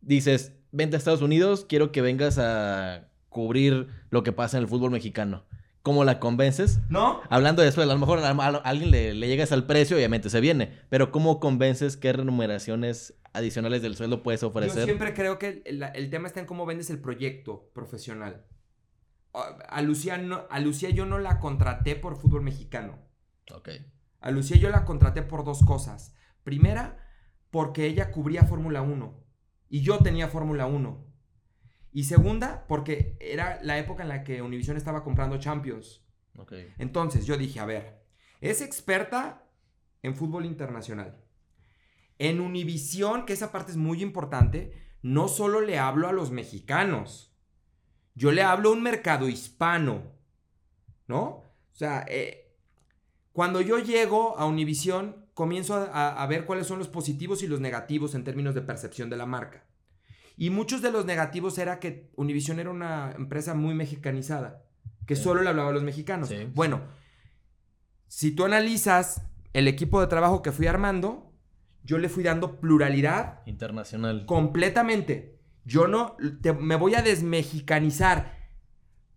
Dices, vente a Estados Unidos, quiero que vengas a cubrir lo que pasa en el fútbol mexicano. ¿Cómo la convences? ¿No? Hablando de eso, a lo mejor a, a alguien le, le llegas al precio, obviamente se viene. Pero ¿cómo convences qué remuneraciones adicionales del sueldo puedes Yo ofrecer? siempre creo que el, el tema está en cómo vendes el proyecto profesional. A, a Lucía no- a Lucía yo no la contraté por fútbol mexicano. Ok. A Lucía yo la contraté por dos cosas. Primera, porque ella cubría Fórmula 1 y yo tenía Fórmula 1. Y segunda, porque era la época en la que Univision estaba comprando Champions. Entonces yo dije, a ver, es experta en fútbol internacional. En Univisión, que esa parte es muy importante, no solo le hablo a los mexicanos, yo le hablo a un mercado hispano, ¿no? O sea, eh, cuando yo llego a Univisión, comienzo a, a- a ver cuáles son los positivos y los negativos en términos de percepción de la marca. Y muchos de los negativos era que Univisión era una empresa muy mexicanizada, que Sí. solo le hablaba a los mexicanos. Sí. Bueno, si tú analizas el equipo de trabajo que fui armando, yo le fui dando pluralidad Internacional. completamente. Yo no te- me voy a desmexicanizar,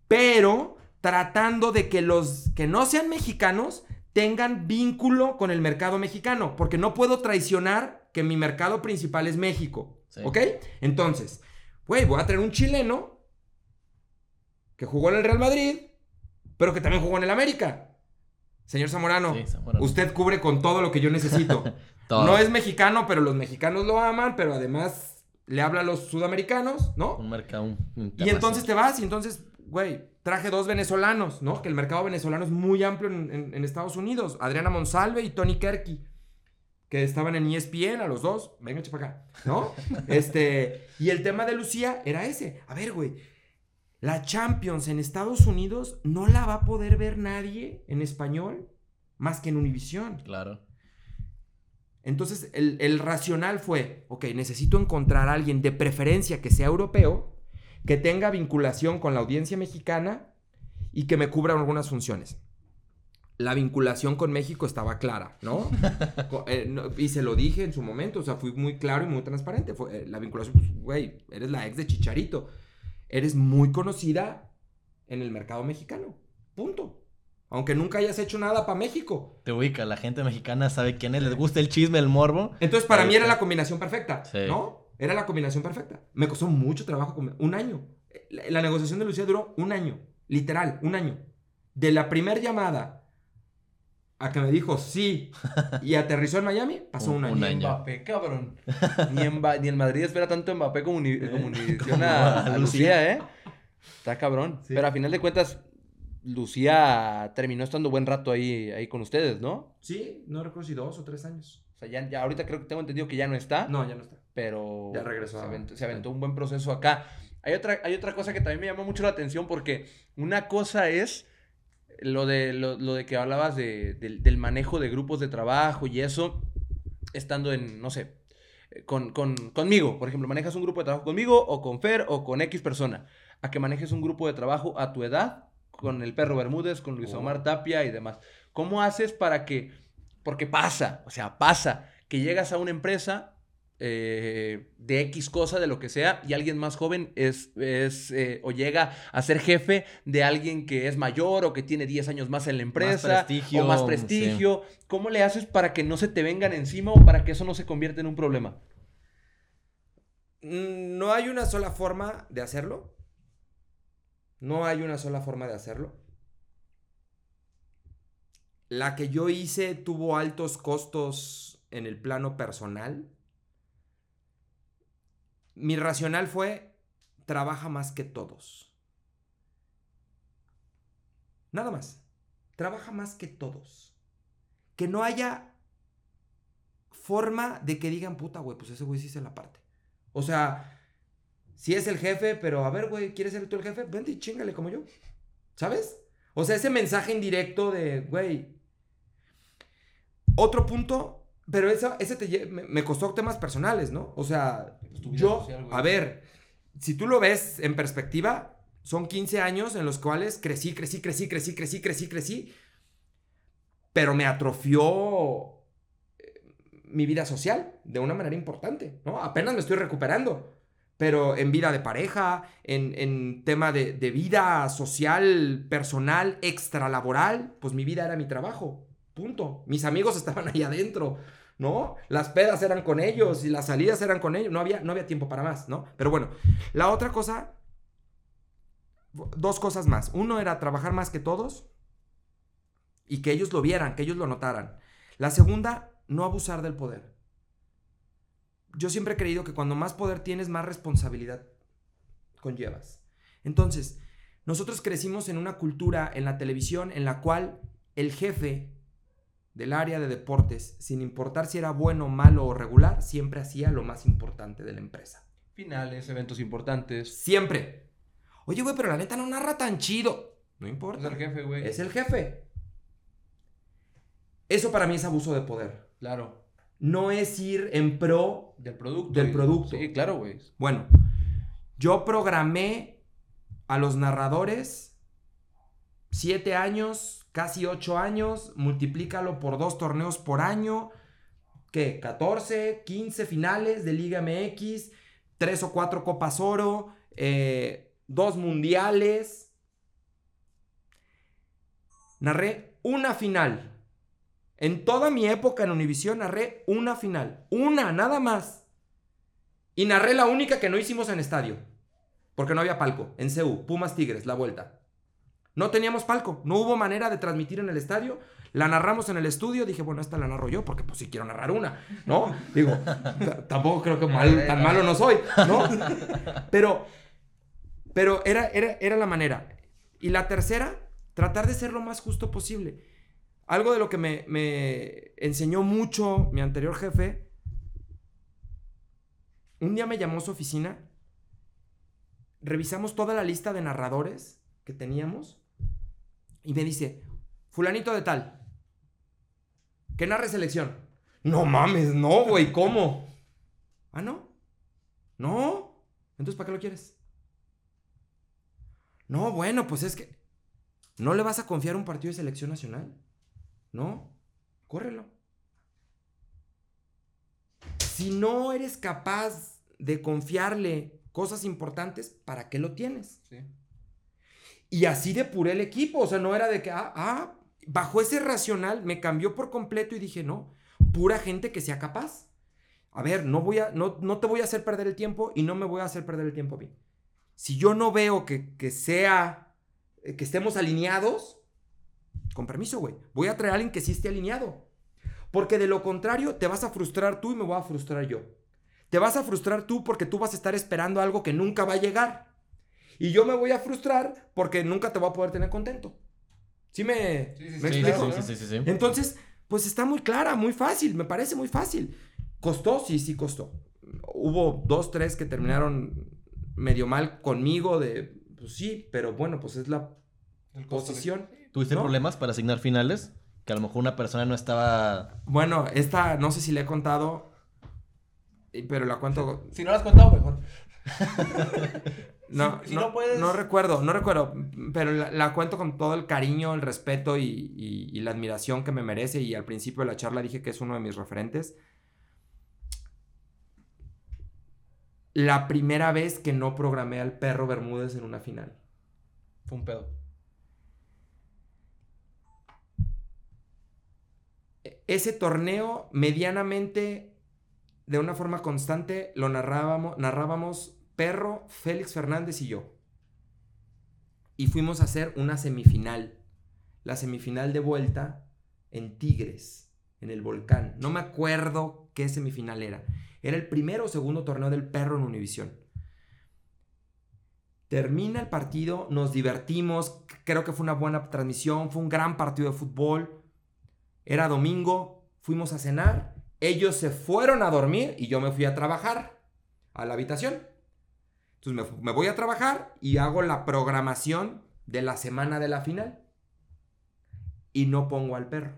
pero tratando de que los que no sean mexicanos tengan vínculo con el mercado mexicano, porque no puedo traicionar que mi mercado principal es México. Sí. ¿Ok? Entonces, güey, voy a traer un chileno que jugó en el Real Madrid, pero que también jugó en el América. Señor Zamorano, Sí, Zamorano. usted cubre con todo lo que yo necesito. *laughs* No es mexicano, pero los mexicanos lo aman, pero además le habla a los sudamericanos, ¿no? Un mercado un- Y entonces te vas y entonces, güey, traje dos venezolanos, ¿no? Que el mercado venezolano es muy amplio en, en- en Estados Unidos. Adriana Monsalve y Tony Kerky, que estaban en ESPN a los dos. Venga, para acá, ¿no? *laughs* este, y el tema de Lucía era ese. A ver, güey, la Champions en Estados Unidos no la va a poder ver nadie en español más que en Univisión. Claro. Entonces, el, el racional fue, ok, necesito encontrar a alguien de preferencia que sea europeo, que tenga vinculación con la audiencia mexicana y que me cubra algunas funciones. La vinculación con México estaba clara, *laughs* eh, no, y se lo dije en su momento, o sea, fui muy claro y muy transparente. Fue, eh, la vinculación, pues, güey, eres la ex de Chicharito. Eres muy conocida en el mercado mexicano. Punto. Aunque nunca hayas hecho nada para México. Te ubica, la gente mexicana sabe quién es, les gusta el chisme, el morbo. Entonces, para Ahí mí era la combinación perfecta, Sí. ¿no? Era la combinación perfecta. Me costó mucho trabajo, un año. La, la negociación de Lucía duró un año, literal, un año. De la primera llamada a que me dijo sí y aterrizó en Miami, pasó un, Un- año. un Ni año. Mbappé, cabrón. Ni en, ni en Madrid espera tanto Mbappé como, Uni- como Univision Como a, a Lucía. ¿eh? Está cabrón. Sí. Pero a final de cuentas, Lucía terminó estando buen rato ahí, ahí con ustedes, ¿no? Sí, no recuerdo si dos o tres años. O sea, ya, ya ahorita creo que tengo entendido que ya no está. No, ya no está. pero Ya regresó se a- aventó, se aventó un buen proceso acá. Hay otra, hay otra cosa que también me llamó mucho la atención porque una cosa es lo de, lo, lo de que hablabas de- del, del manejo de grupos de trabajo y eso, estando en, no sé, eh, con, con- conmigo, por ejemplo, manejas un grupo de trabajo conmigo o con Fer o con X persona, a que manejes un grupo de trabajo a tu edad, con el perro Bermúdez, con Luis Oh. Omar Tapia y demás. ¿Cómo haces para que, porque pasa, o sea, pasa, que llegas a una empresa eh, de X cosa, de lo que sea, y alguien más joven es, es eh, o llega a ser jefe de alguien que es mayor o que tiene 10 años más en la empresa prestigio, o más sí. prestigio. ¿Cómo le haces para que no se te vengan encima o para que eso no se convierta en un problema? Mm, No hay una sola forma de hacerlo. No hay una sola forma de hacerlo. La que yo hice tuvo altos costos en el plano personal. Mi racional fue, trabaja más que todos. Nada más. Trabaja más que todos. Que no haya forma de que digan, puta, güey, pues ese güey sí se la parte. O sea, si es el jefe, pero a ver, güey, ¿quieres ser tú el jefe? Vente y chingale como yo. ¿Sabes? O sea, ese mensaje indirecto de, güey. Otro punto, pero eso, ese te me, me costó temas personales, ¿no? O sea, Pues yo, social, a ver, si tú lo ves en perspectiva, son 15 años en los cuales crecí, crecí, crecí, crecí, crecí, crecí, crecí, pero me atrofió eh, mi vida social de una manera importante, ¿no? Apenas me estoy recuperando, pero en vida de pareja, en, en tema de, de vida social, personal, extralaboral, pues mi vida era mi trabajo, punto. Mis amigos estaban ahí adentro, ¿no? Las pedas eran con ellos y las salidas eran con ellos, no había, no había tiempo para más, ¿no? Pero bueno, la otra cosa, dos cosas más. Uno era trabajar más que todos y que ellos lo vieran, que ellos lo notaran. La segunda, no abusar del poder. Yo siempre he creído que cuando más poder tienes, más responsabilidad conllevas. Entonces, nosotros crecimos en una cultura en la televisión en la cual el jefe del área de deportes, sin importar si era bueno, malo o regular, siempre hacía lo más importante de la empresa. Finales, eventos importantes. Siempre. Oye, güey, pero la neta no narra tan chido. No Es importa. el jefe, güey. Es el jefe. Eso para mí es abuso de poder. Claro. No es ir en pro. Del producto. Del producto. Sí, claro, güey. Bueno, yo programé a los narradores siete años, casi ocho años, multiplícalo por dos torneos por año. ¿Qué? 14, 15 finales de Liga MX, tres o cuatro Copas Oro, eh, dos mundiales. Narré una final. En toda mi época en Univisión narré una final. Una, nada más. Y narré la única que no hicimos en estadio. Porque no había palco. En CU, Pumas Tigres, la vuelta. No teníamos palco. No hubo manera de transmitir en el estadio. La narramos en el estudio. Dije, bueno, esta la narro yo porque pues sí quiero narrar una. ¿No? *laughs* Digo, tampoco creo que mal- tan malo no soy. ¿No? Pero, pero era, era, era la manera. Y la tercera, tratar de ser lo más justo posible. Algo de lo que me, me enseñó mucho mi anterior jefe un día me llamó a su oficina, revisamos toda la lista de narradores que teníamos y me dice, fulanito de tal, que narre selección. No mames, no, güey, ¿cómo? Ah, no. No. Entonces, ¿para qué lo quieres? No, bueno, pues es que... ¿No le vas a confiar un partido de selección nacional? No. Córrelo. Si no eres capaz de confiarle cosas importantes, ¿para qué lo tienes? Sí. Y así depuré el equipo. O sea, no era de que, ah, ah, bajo ese racional me cambió por completo y dije, no, pura gente que sea capaz. A ver, no, voy a, no, no te voy a hacer perder el tiempo y no me voy a hacer perder el tiempo a mí. Si yo no veo que, que sea, eh, que estemos alineados, con permiso, güey, voy a traer a alguien que sí esté alineado. Porque de lo contrario, te vas a frustrar tú y me voy a frustrar yo. Te vas a frustrar tú porque tú vas a estar esperando algo que nunca va a llegar. Y yo me voy a frustrar porque nunca te voy a poder tener contento. ¿Sí me, Sí, sí, me sí, explico? sí, sí, sí, sí. Entonces, pues está muy clara, muy fácil, me parece muy fácil. ¿Costó? Sí, sí costó. Hubo dos, tres que terminaron medio mal conmigo de, pues sí, pero bueno, pues es la El posición. ¿Tuviste ¿no? problemas para asignar finales? Que a lo mejor una persona no estaba... Bueno, esta no sé si le he contado, pero la cuento. de- Si no lo has contado, mejor. *laughs* No, Si- si no, no puedes- no recuerdo, no recuerdo, pero la, la cuento con todo el cariño, el respeto y, y- y la admiración que me merece. Y al principio de la charla dije que es uno de mis referentes. La primera vez que no programé al perro Bermúdez en una final. Fue un pedo. E- Ese torneo, medianamente, de una forma constante, lo narrábamos, narrábamos Perro, Félix Fernández y yo. Y fuimos a hacer una semifinal. La semifinal de vuelta en Tigres, en el volcán. No me acuerdo qué semifinal era. Era el primero o segundo torneo del Perro en Univisión. Termina el partido, nos divertimos, creo que fue una buena transmisión, fue un gran partido de fútbol. Era domingo, fuimos a cenar, ellos se fueron a dormir y yo me fui a trabajar a la habitación. Entonces me, me voy a trabajar y hago la programación de la semana de la final. Y no pongo al perro.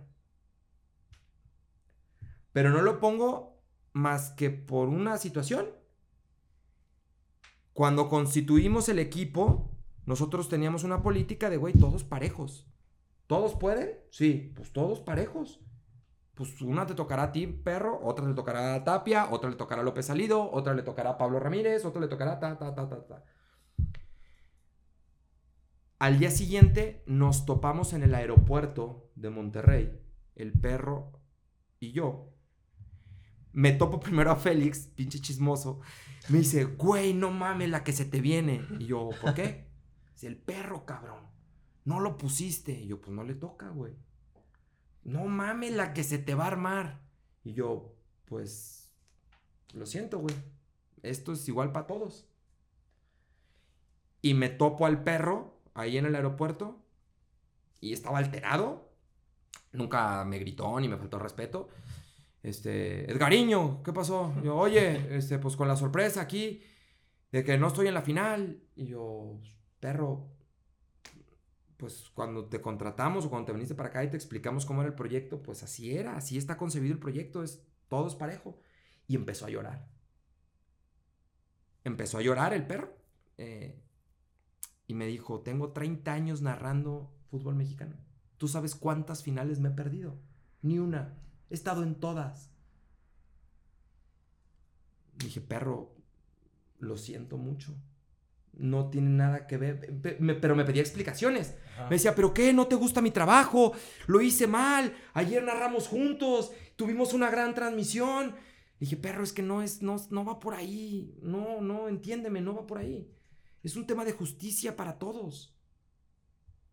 Pero no lo pongo más que por una situación. Cuando constituimos el equipo, nosotros teníamos una política de, güey, todos parejos. ¿Todos pueden? Sí, pues todos parejos. Pues una te tocará a ti, perro, otra le tocará a Tapia, otra le tocará a López Salido, otra le tocará a Pablo Ramírez, otra le tocará ta, ta, ta, ta, ta. Al día siguiente nos topamos en el aeropuerto de Monterrey, el perro y yo. Me topo primero a Félix, pinche chismoso. Me dice, güey, no mames la que se te viene. Y yo, ¿por qué? Dice, el perro, cabrón. No lo pusiste. Y yo, pues no le toca, güey. No mames la que se te va a armar. Y yo, pues, lo siento, güey. Esto es igual para todos. Y me topo al perro ahí en el aeropuerto y estaba alterado. Nunca me gritó ni me faltó respeto. Este, Edgariño, ¿qué pasó? *laughs* Yo, oye, este, pues con la sorpresa aquí de que no estoy en la final. Y yo, perro, pues cuando te contratamos o cuando te viniste para acá y te explicamos cómo era el proyecto, pues así era, así está concebido el proyecto, es todo es parejo. Y empezó a llorar. Empezó a llorar el perro. Eh, y me dijo, tengo 30 años narrando fútbol mexicano. ¿Tú sabes cuántas finales me he perdido? Ni una. He estado en todas. Dije, perro, lo siento mucho. No tiene nada que ver. pero me pedía explicaciones. Me decía, ¿pero qué? ¿No te gusta mi trabajo? Lo hice mal. Ayer narramos juntos. Tuvimos una gran transmisión. Dije, perro, es que no es, no, no va por ahí. No, no, entiéndeme, no va por ahí. Es un tema de justicia para todos.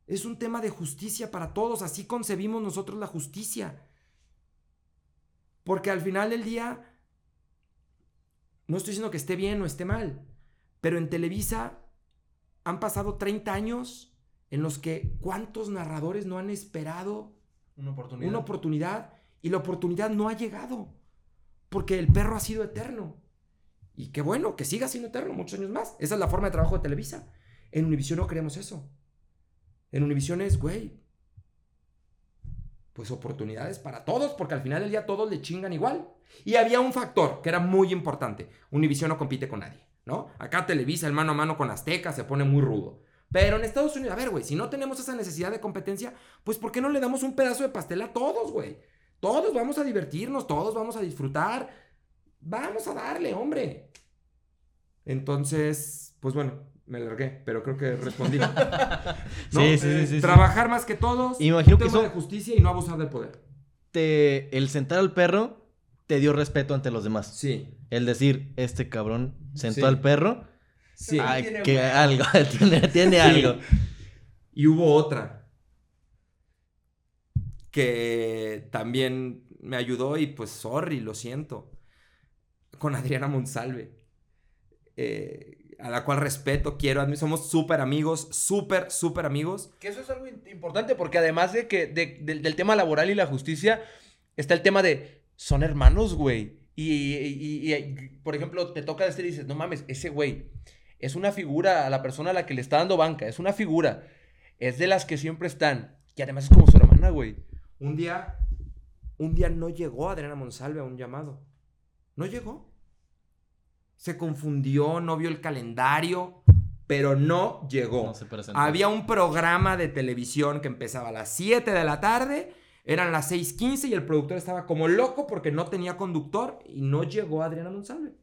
Es un tema de justicia para todos. Así concebimos nosotros la justicia. Porque al final del día, no estoy diciendo que esté bien o esté mal, pero en Televisa han pasado 30 años en los que cuántos narradores no han esperado una oportunidad. una oportunidad y la oportunidad no ha llegado. Porque el perro ha sido eterno. Y qué bueno, que siga siendo eterno muchos años más. Esa es la forma de trabajo de Televisa. En Univision no queremos eso. En Univision es, güey, pues oportunidades para todos, porque al final del día todos le chingan igual. Y había un factor que era muy importante. Univision no compite con nadie, ¿no? Acá Televisa, el mano a mano con Azteca, se pone muy rudo. Pero en Estados Unidos, a ver, güey, si no tenemos esa necesidad de competencia, pues ¿por qué no le damos un pedazo de pastel a todos, güey? Todos vamos a divertirnos, todos vamos a disfrutar. Vamos a darle, hombre. Entonces, pues bueno, me largué, pero creo que respondí. *laughs* Sí, sí, sí, Trabajar más que todos. Imagino que eso... de justicia y no abusar del poder. Te, el sentar al perro te dio respeto ante los demás. Sí. El decir, este cabrón sentó al perro. Sí. que algo, *laughs* tiene, algo. Y hubo otra. Que también me ayudó y pues sorry, lo siento. Con Adriana Monsalve. Eh, a la cual respeto, quiero, somos súper amigos, súper, súper amigos. Que eso es algo importante porque además de que del tema laboral y la justicia, está el tema de, son hermanos, güey. Y, por ejemplo, te toca decir y dices, no mames, ese güey es una figura a la persona a la que le está dando banca, es una figura, es de las que siempre están, y además es como su hermana, güey. Un día, un día no llegó Adriana Monsalve a un llamado. No llegó se confundió, no vio el calendario, pero no llegó. Había un programa de televisión que empezaba a las 7 de la tarde, eran las 6:15 y el productor estaba como loco porque no tenía conductor y no llegó Adriana Monsalve.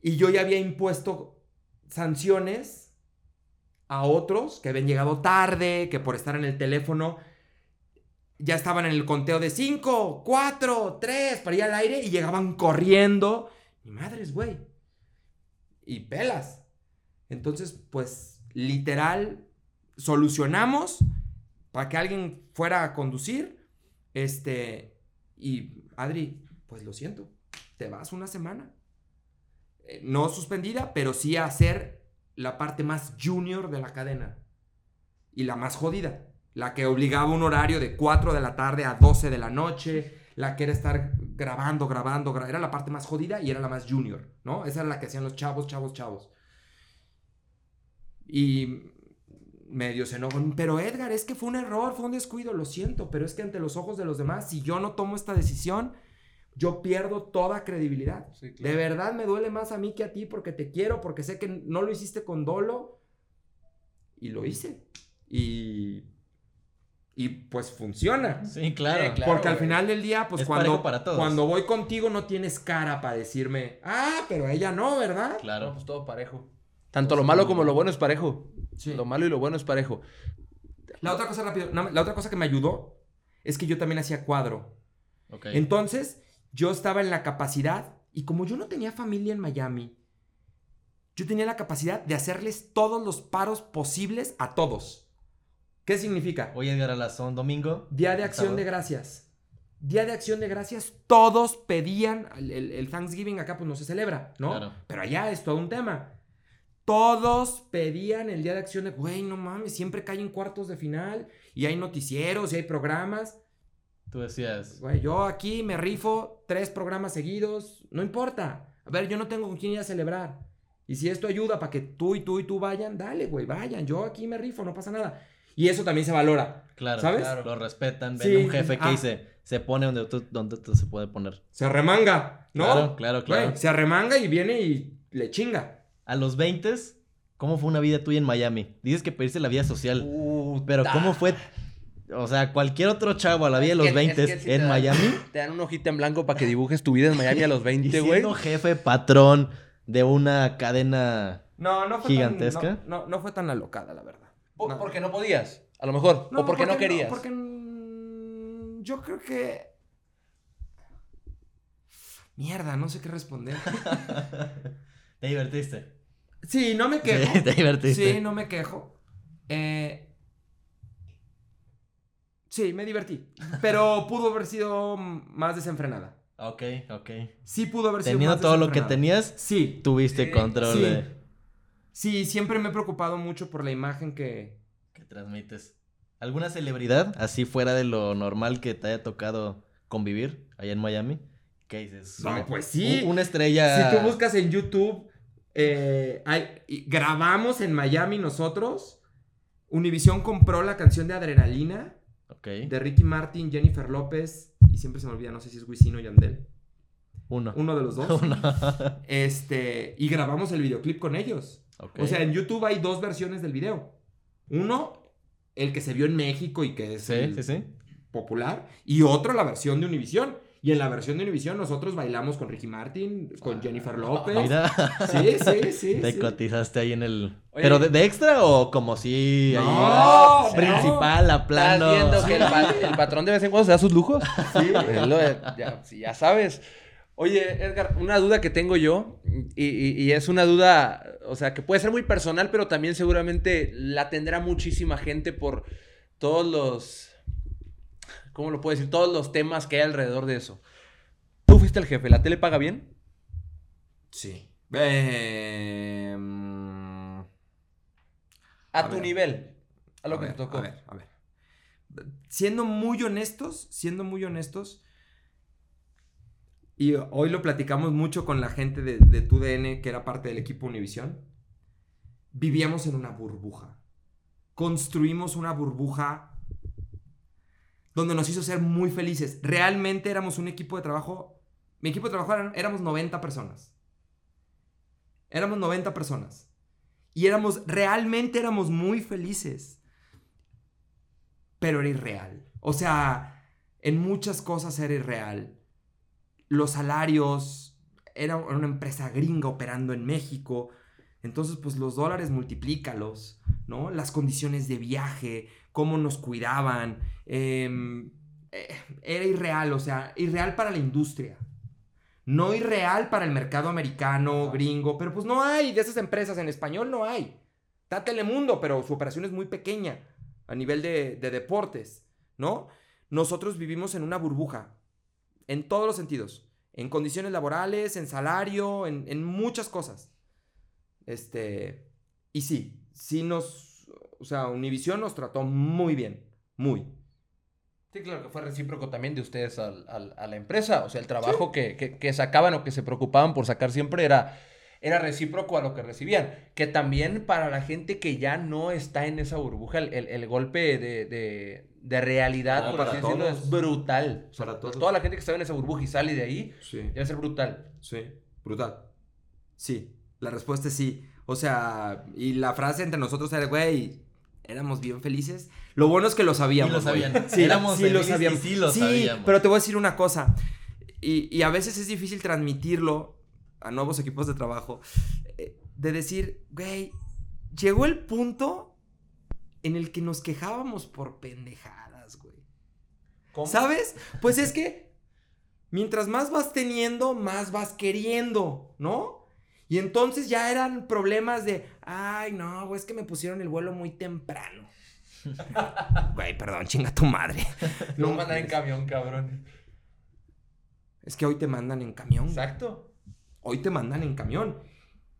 Y yo ya había impuesto sanciones a otros que habían llegado tarde, que por estar en el teléfono ya estaban en el conteo de 5, 4, 3 para ir al aire y llegaban corriendo. Ni madres, güey. Y pelas. Entonces, pues, literal, solucionamos para que alguien fuera a conducir. Este, y Adri, pues lo siento, te vas una semana. eh, no suspendida, pero sí a ser la parte más junior de la cadena. Y la más jodida. La que obligaba un horario de 4 de la tarde a 12 de la noche. La que era estar grabando, grabando, gra- era la parte más jodida y era la más junior, ¿no? Esa era la que hacían los chavos, chavos, chavos. Y medio se enojó. Pero Edgar, es que fue un error, fue un descuido, lo siento, pero es que ante los ojos de los demás, si yo no tomo esta decisión, yo pierdo toda credibilidad. Sí, claro. De verdad me duele más a mí que a ti porque te quiero, porque sé que no lo hiciste con dolo. Y lo hice. Y. Y pues funciona. Sí, claro. Sí, claro. porque al final del día, pues Es cuando, parejo para todos. cuando voy contigo no tienes cara para decirme, ah, pero a ella no, ¿verdad? Claro. pues todo parejo. Tanto lo malo como lo bueno es parejo. Sí. Lo malo y lo bueno es parejo. La otra cosa rápido, la otra cosa que me ayudó es que yo también hacía cuadro. Entonces, yo estaba en la capacidad, y como yo no tenía familia en Miami, yo tenía la capacidad de hacerles todos los paros posibles a todos. ¿Qué significa? Hoy Edgar Alazón, domingo. Día de acción sábado. de gracias. Día de acción de gracias, todos pedían, el, el- el Thanksgiving acá pues no se celebra, ¿no? Claro. Pero allá es todo un tema. Todos pedían el día de acción de, güey, no mames, siempre caen cuartos de final y hay noticieros y hay programas. Tú decías. Güey, yo aquí me rifo tres programas seguidos, no importa. A ver, yo no tengo con quién ir a celebrar. Y si esto ayuda para que tú y tú y tú vayan, dale, güey, vayan. Yo aquí me rifo, no pasa nada. Y eso también se valora. Claro, ¿Sabes? claro. Lo respetan. Ven Sí, un jefe que ah. dice, se pone donde tú, donde tú se puede poner. Se arremanga, ¿no? Claro, claro, claro. Güey, se arremanga y viene y le chinga. A los 20, ¿cómo fue una vida tuya en Miami? Dices que pediste la vida social. Puta. Pero ¿cómo fue? O sea, cualquier otro chavo a la vida de los que- 20 es que en Miami, Te dan *laughs* una hojita en blanco para que dibujes tu vida en Miami a los y 20, güey. siendo jefe, patrón de una cadena. No, no fue ¿Gigantesca? Tan, no, no, no fue tan alocada, la verdad. No. Porque no podías, a lo mejor. o porque no querías. porque yo creo que... Mierda, no sé qué responder. *laughs* Te divertiste. Sí, no me quejo. Sí, *laughs* te divertiste. Sí, no me quejo. Eh, sí, me divertí. Pero *laughs* pudo haber sido más desenfrenada. Ok, ok. Sí pudo haber sido Teniendo más todo lo que tenías, Sí. tuviste Sí, control sí. de Sí, siempre me he preocupado mucho por la imagen que... que transmites. ¿Alguna celebridad así fuera de lo normal que te haya tocado convivir allá en Miami? ¿Qué dices? No, pues sí. un- Una estrella. Si tú buscas en YouTube, eh, hay- grabamos en Miami nosotros. Univision compró la canción de Adrenalina de Ricky Martin, Jennifer López y siempre se me olvida, no sé si es Wisin o Yandel. Uno. Uno de los dos. *laughs* Uno. Este, y grabamos el videoclip con ellos. O sea, en YouTube hay dos versiones del video. Uno, el que se vio en México y que es sí, el sí, sí. popular, y otro la versión de Univision. Y en la versión de Univision nosotros bailamos con Ricky Martin, con Jennifer López. Ah, Mira, Sí, sí, sí. te sí. cotizaste ahí en el. Oye. ¿Pero de, de extra o como si ahí No, principal, a Estás plano? viendo que el, pa- el patrón de vez en cuando se da sus lujos. Sí. Lo ya, sabes. Oye, Edgar, una duda que tengo yo, y, y- y es una duda, o sea, que puede ser muy personal, pero también seguramente la tendrá muchísima gente por todos los, ¿cómo lo puedo decir? Todos los temas que hay alrededor de eso. Tú fuiste el jefe, ¿la tele paga bien? Sí. Eh, mm, A, A tu ver. nivel, a lo a que ver, te tocó. A ver, a ver. Siendo muy honestos, siendo muy honestos, y hoy lo platicamos mucho con la gente de, de TUDN, que era parte del equipo Univisión, vivíamos en una burbuja. Construimos una burbuja donde nos hizo ser muy felices. Realmente éramos un equipo de trabajo, mi equipo de trabajo éramos 90 personas. Éramos 90 personas. Y éramos, realmente éramos muy felices. Pero era irreal. O sea, en muchas cosas era irreal. Los salarios, era una empresa gringa operando en México. Entonces, pues los dólares multiplícalos, ¿no? Las condiciones de viaje, cómo nos cuidaban. em, eh, era irreal, o sea, irreal para la industria. No irreal para el mercado americano, gringo, pero pues no hay de esas empresas en español, no hay. Está Telemundo, pero su operación es muy pequeña a nivel de, de deportes, ¿no? Nosotros vivimos en una burbuja, en todos los sentidos. En condiciones laborales, en salario, en, en muchas cosas. Este. Y sí, sí nos. O sea, Univision nos trató muy bien. Muy. Sí, claro que fue recíproco también de ustedes al- al- a la empresa. O sea, el trabajo que, que- que sacaban o que se preocupaban por sacar siempre era, era recíproco a lo que recibían. Que también para la gente que ya no está en esa burbuja, el, el- el golpe de, de- de realidad, No, por para así decirlo, es brutal. O sea, Para todos. Toda la gente que estaba en esa burbuja y sale de ahí, Sí. debe ser brutal. Sí, brutal. Sí, la respuesta es sí. O sea, y la frase entre nosotros era, güey, éramos bien felices. Lo bueno es que lo sabíamos. Y lo sabían. Sí, Éramos sí lo felices y sabíamos. sí lo sabíamos. pero te voy a decir una cosa. Y, y a veces es difícil transmitirlo a nuevos equipos de trabajo. eh, De decir, güey, llegó el punto en el que nos quejábamos por pendejadas, güey. ¿Sabes? Pues es *laughs* que mientras más vas teniendo, más vas queriendo, ¿no? Y entonces ya eran problemas de, ay, no, güey, es que me pusieron el vuelo muy temprano. *laughs* Güey, perdón, chinga tu madre. No mandan en camión, cabrón. Es que hoy te mandan en camión. Exacto. Hoy te mandan en camión.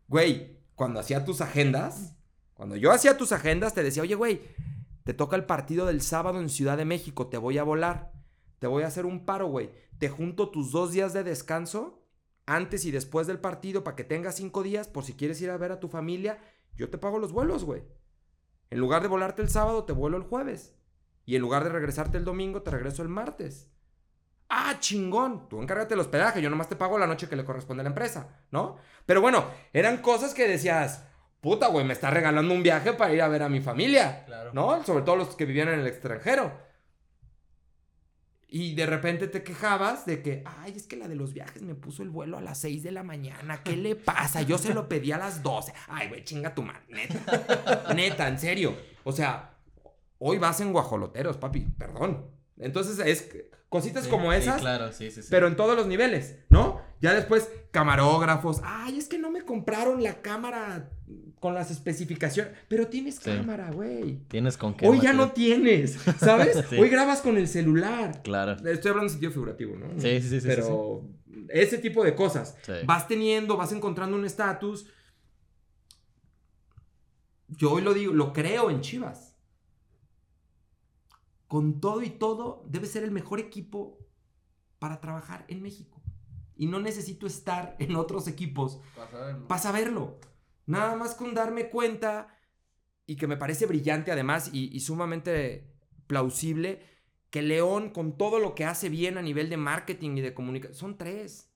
Güey, cuando hacía tus agendas, cuando yo hacía tus agendas, te decía, oye, güey, te toca el partido del sábado en Ciudad de México, te voy a volar. Te voy a hacer un paro, güey. Te junto tus dos días de descanso antes y después del partido para que tengas cinco días por si quieres ir a ver a tu familia. Yo te pago los vuelos, güey. En lugar de volarte el sábado, te vuelo el jueves. Y en lugar de regresarte el domingo, te regreso el martes. Ah, chingón. Tú encárgate del hospedaje, yo nomás te pago la noche que le corresponde a la empresa, ¿no? Pero bueno, eran cosas que decías, puta, güey, me está regalando un viaje para ir a ver a mi familia, Claro. ¿no? Sobre todo los que vivían en el extranjero. Y de repente te quejabas de que, ay, es que la de los viajes me puso el vuelo a las 6 de la mañana. ¿Qué le pasa? Yo se lo pedí a las 12. Ay, güey, chinga tu madre. Neta. Neta, en serio. O sea, hoy vas en guajoloteros, papi. Perdón. Entonces es cositas Sí, como sí, esas. claro, sí, sí, sí. Pero en todos los niveles, ¿no? Ya después, camarógrafos. Ay, es que no me compraron la cámara con las especificaciones. Pero tienes Sí. cámara, güey. Tienes con qué. Hoy ya no tienes, ¿sabes? *laughs* Sí. Hoy grabas con el celular. Claro. Estoy hablando en sentido figurativo, ¿no? Sí, sí, sí, sí, Pero ese tipo de cosas. Vas teniendo, vas encontrando un estatus. Yo hoy lo digo, lo creo en Chivas. Con todo y todo, debe ser el mejor equipo para trabajar en México. Y no necesito estar en otros equipos para saberlo. Nada más con darme cuenta y que me parece brillante además y, y sumamente plausible que León con todo lo que hace bien a nivel de marketing y de comunicación, son tres.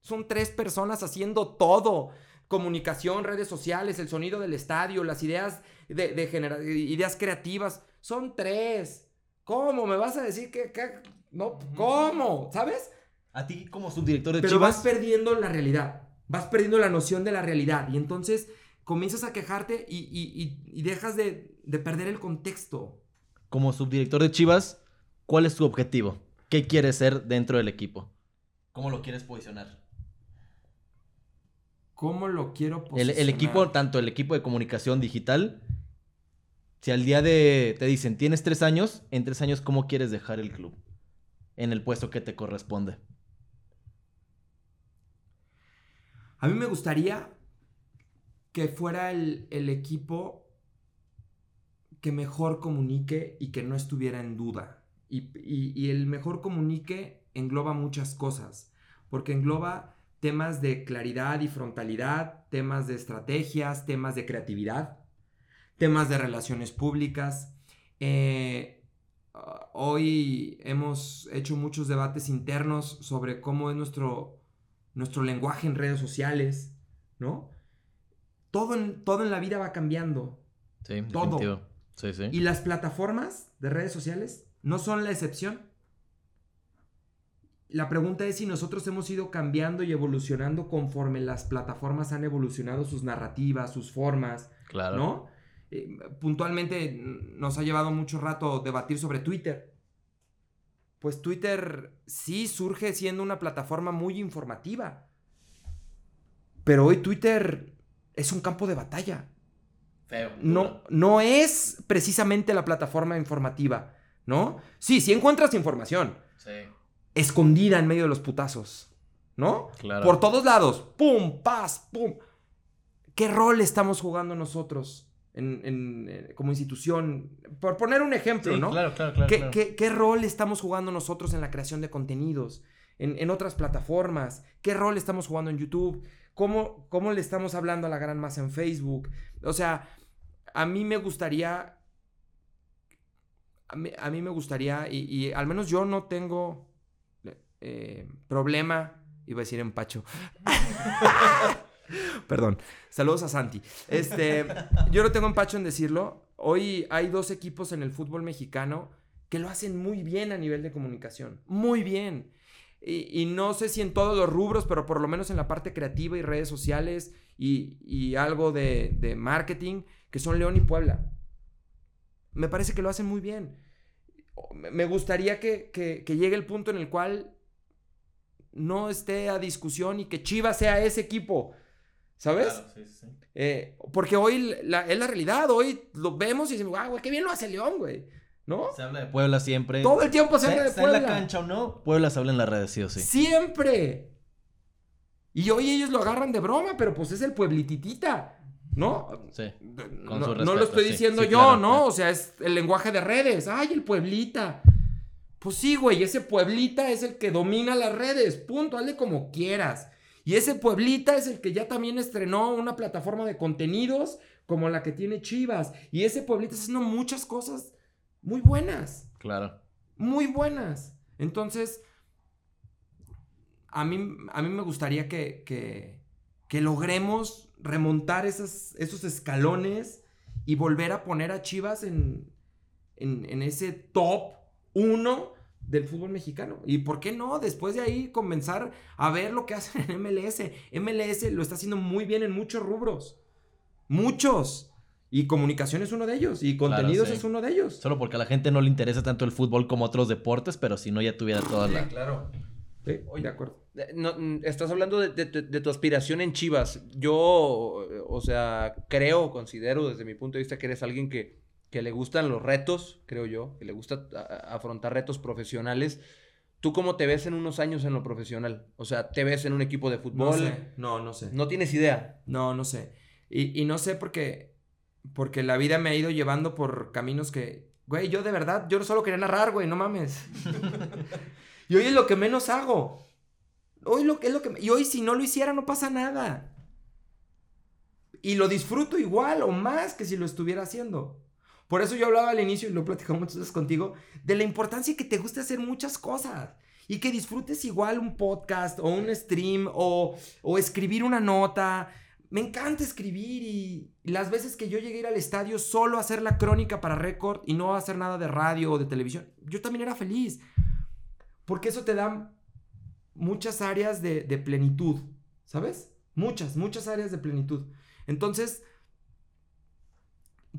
Son tres personas haciendo todo. Comunicación, redes sociales, el sonido del estadio, las ideas de, ideas creativas. Son tres. ¿Cómo? ¿Me vas a decir que, que- no? ¿Cómo? ¿Sabes? A ti como subdirector de Pero Chivas. vas perdiendo la realidad. Vas perdiendo la noción de la realidad. Y entonces comienzas a quejarte y, y- y- y dejas de, de perder el contexto. Como subdirector de Chivas, ¿cuál es tu objetivo? ¿Qué quieres ser dentro del equipo? ¿Cómo lo quieres posicionar? ¿Cómo lo quiero El, posicionar? el equipo, tanto el equipo de comunicación digital, si al día de te dicen, tienes tres años, en tres años, ¿cómo quieres dejar el club? En el puesto que te corresponde. A mí me gustaría que fuera el, equipo que mejor comunique y que no estuviera en duda. Y, el mejor comunique engloba muchas cosas, porque engloba temas de claridad y frontalidad, temas de estrategias, temas de creatividad, temas de relaciones públicas. Eh, hoy hemos hecho muchos debates internos sobre cómo es nuestro, nuestro lenguaje en redes sociales, ¿no? Todo en, todo en la vida va cambiando. Sí, Todo. definitivo. Sí, sí. Y las plataformas de redes sociales no son la excepción. La pregunta es si nosotros hemos ido cambiando y evolucionando conforme las plataformas han evolucionado sus narrativas, sus formas, claro. ¿no? Eh, puntualmente nos ha llevado mucho rato debatir sobre Twitter. Pues Twitter sí surge siendo una plataforma muy informativa. Pero hoy Twitter es un campo de batalla Feo. no, no es precisamente la plataforma informativa, ¿no? Sí, sí encuentras información, Sí. escondida en medio de los putazos, ¿no? Claro. Por todos lados. ¡Pum! ¡Paz! ¡Pum! ¿Qué rol estamos jugando nosotros en, en, eh, como institución? Por poner un ejemplo, Sí, ¿no? claro, claro, claro. ¿Qué, claro. qué- qué rol estamos jugando nosotros en la creación de contenidos? En, en otras plataformas. ¿Qué rol estamos jugando en YouTube? ¿Cómo, ¿Cómo le estamos hablando a la gran masa en Facebook? O sea, a mí me gustaría. A mí, a mí me gustaría, y, y al menos yo no tengo eh, problema. Iba a decir empacho. *laughs* *laughs* Perdón. Saludos a Santi. Este, yo no tengo empacho en decirlo. Hoy hay dos equipos en el fútbol mexicano que lo hacen muy bien a nivel de comunicación. Muy bien. Y, no sé si en todos los rubros, pero por lo menos en la parte creativa y redes sociales y, algo de, marketing, que son León y Puebla. Me parece que lo hacen muy bien. Me gustaría que, que- que llegue el punto en el cual no esté a discusión y que Chivas sea ese equipo. ¿Sabes? Claro, sí, sí. Eh, porque hoy la- es la realidad. Hoy lo vemos y decimos, ah, güey, qué bien lo hace León, güey. ¿No? Se habla de Puebla siempre. Todo el tiempo se habla de Está en la Puebla. cancha o no, Puebla se habla en las redes, sí o sí. Siempre. Y hoy ellos lo agarran de broma, pero pues es el pueblititita, ¿no? Sí. No, Con su no respeto, lo estoy diciendo sí, yo, claro, ¿no? O sea, es el lenguaje de redes. Ay, el pueblita. Pues sí, güey, ese pueblita es el que domina las redes. Punto, hazle como quieras. Y ese pueblita es el que ya también estrenó una plataforma de contenidos como la que tiene Chivas. Y ese pueblita está haciendo muchas cosas muy buenas Claro. muy buenas. Entonces, a mí, a mí me gustaría que, que, que logremos remontar esas, esos escalones y volver a poner a Chivas en, en, en ese top 1 del fútbol mexicano. Y por qué no, después de ahí comenzar a ver lo que hacen en MLS. MLS lo está haciendo muy bien en muchos rubros. Muchos. Y comunicación es uno de ellos. Y Claro, contenidos sí. es uno de ellos. Solo porque a la gente no le interesa tanto el fútbol como otros deportes, pero si no ya tuviera toda la... claro. Sí, de acuerdo. Eh, no, mm, estás hablando de, de- de- tu aspiración en Chivas. Yo, o sea, creo, considero desde mi punto de vista que eres alguien que, que le gustan los retos, creo yo, que le gusta afrontar retos profesionales. ¿Tú cómo te ves en unos años en lo profesional? O sea, ¿te ves en un equipo de No fútbol? sé, no, no sé. No tienes idea. No, no sé. Y, y no sé porque, porque la vida me ha ido llevando por caminos que, güey, yo de verdad, yo solo quería narrar, güey, no mames. *laughs* y hoy es lo que menos hago. Hoy lo que es lo que... Y hoy si no lo hiciera no pasa nada. Y lo disfruto igual o más que si lo estuviera haciendo. Por eso yo hablaba al inicio y lo he platicado muchas veces contigo, de la importancia que te guste hacer muchas cosas. Y que disfrutes igual un podcast o un stream o, o escribir una nota. Me encanta escribir y las veces que yo llegué a ir al estadio solo a hacer la crónica para récord y no a hacer nada de radio o de televisión, yo también era feliz. Porque eso te da muchas áreas de plenitud, ¿sabes? Muchas, muchas áreas de plenitud. Entonces,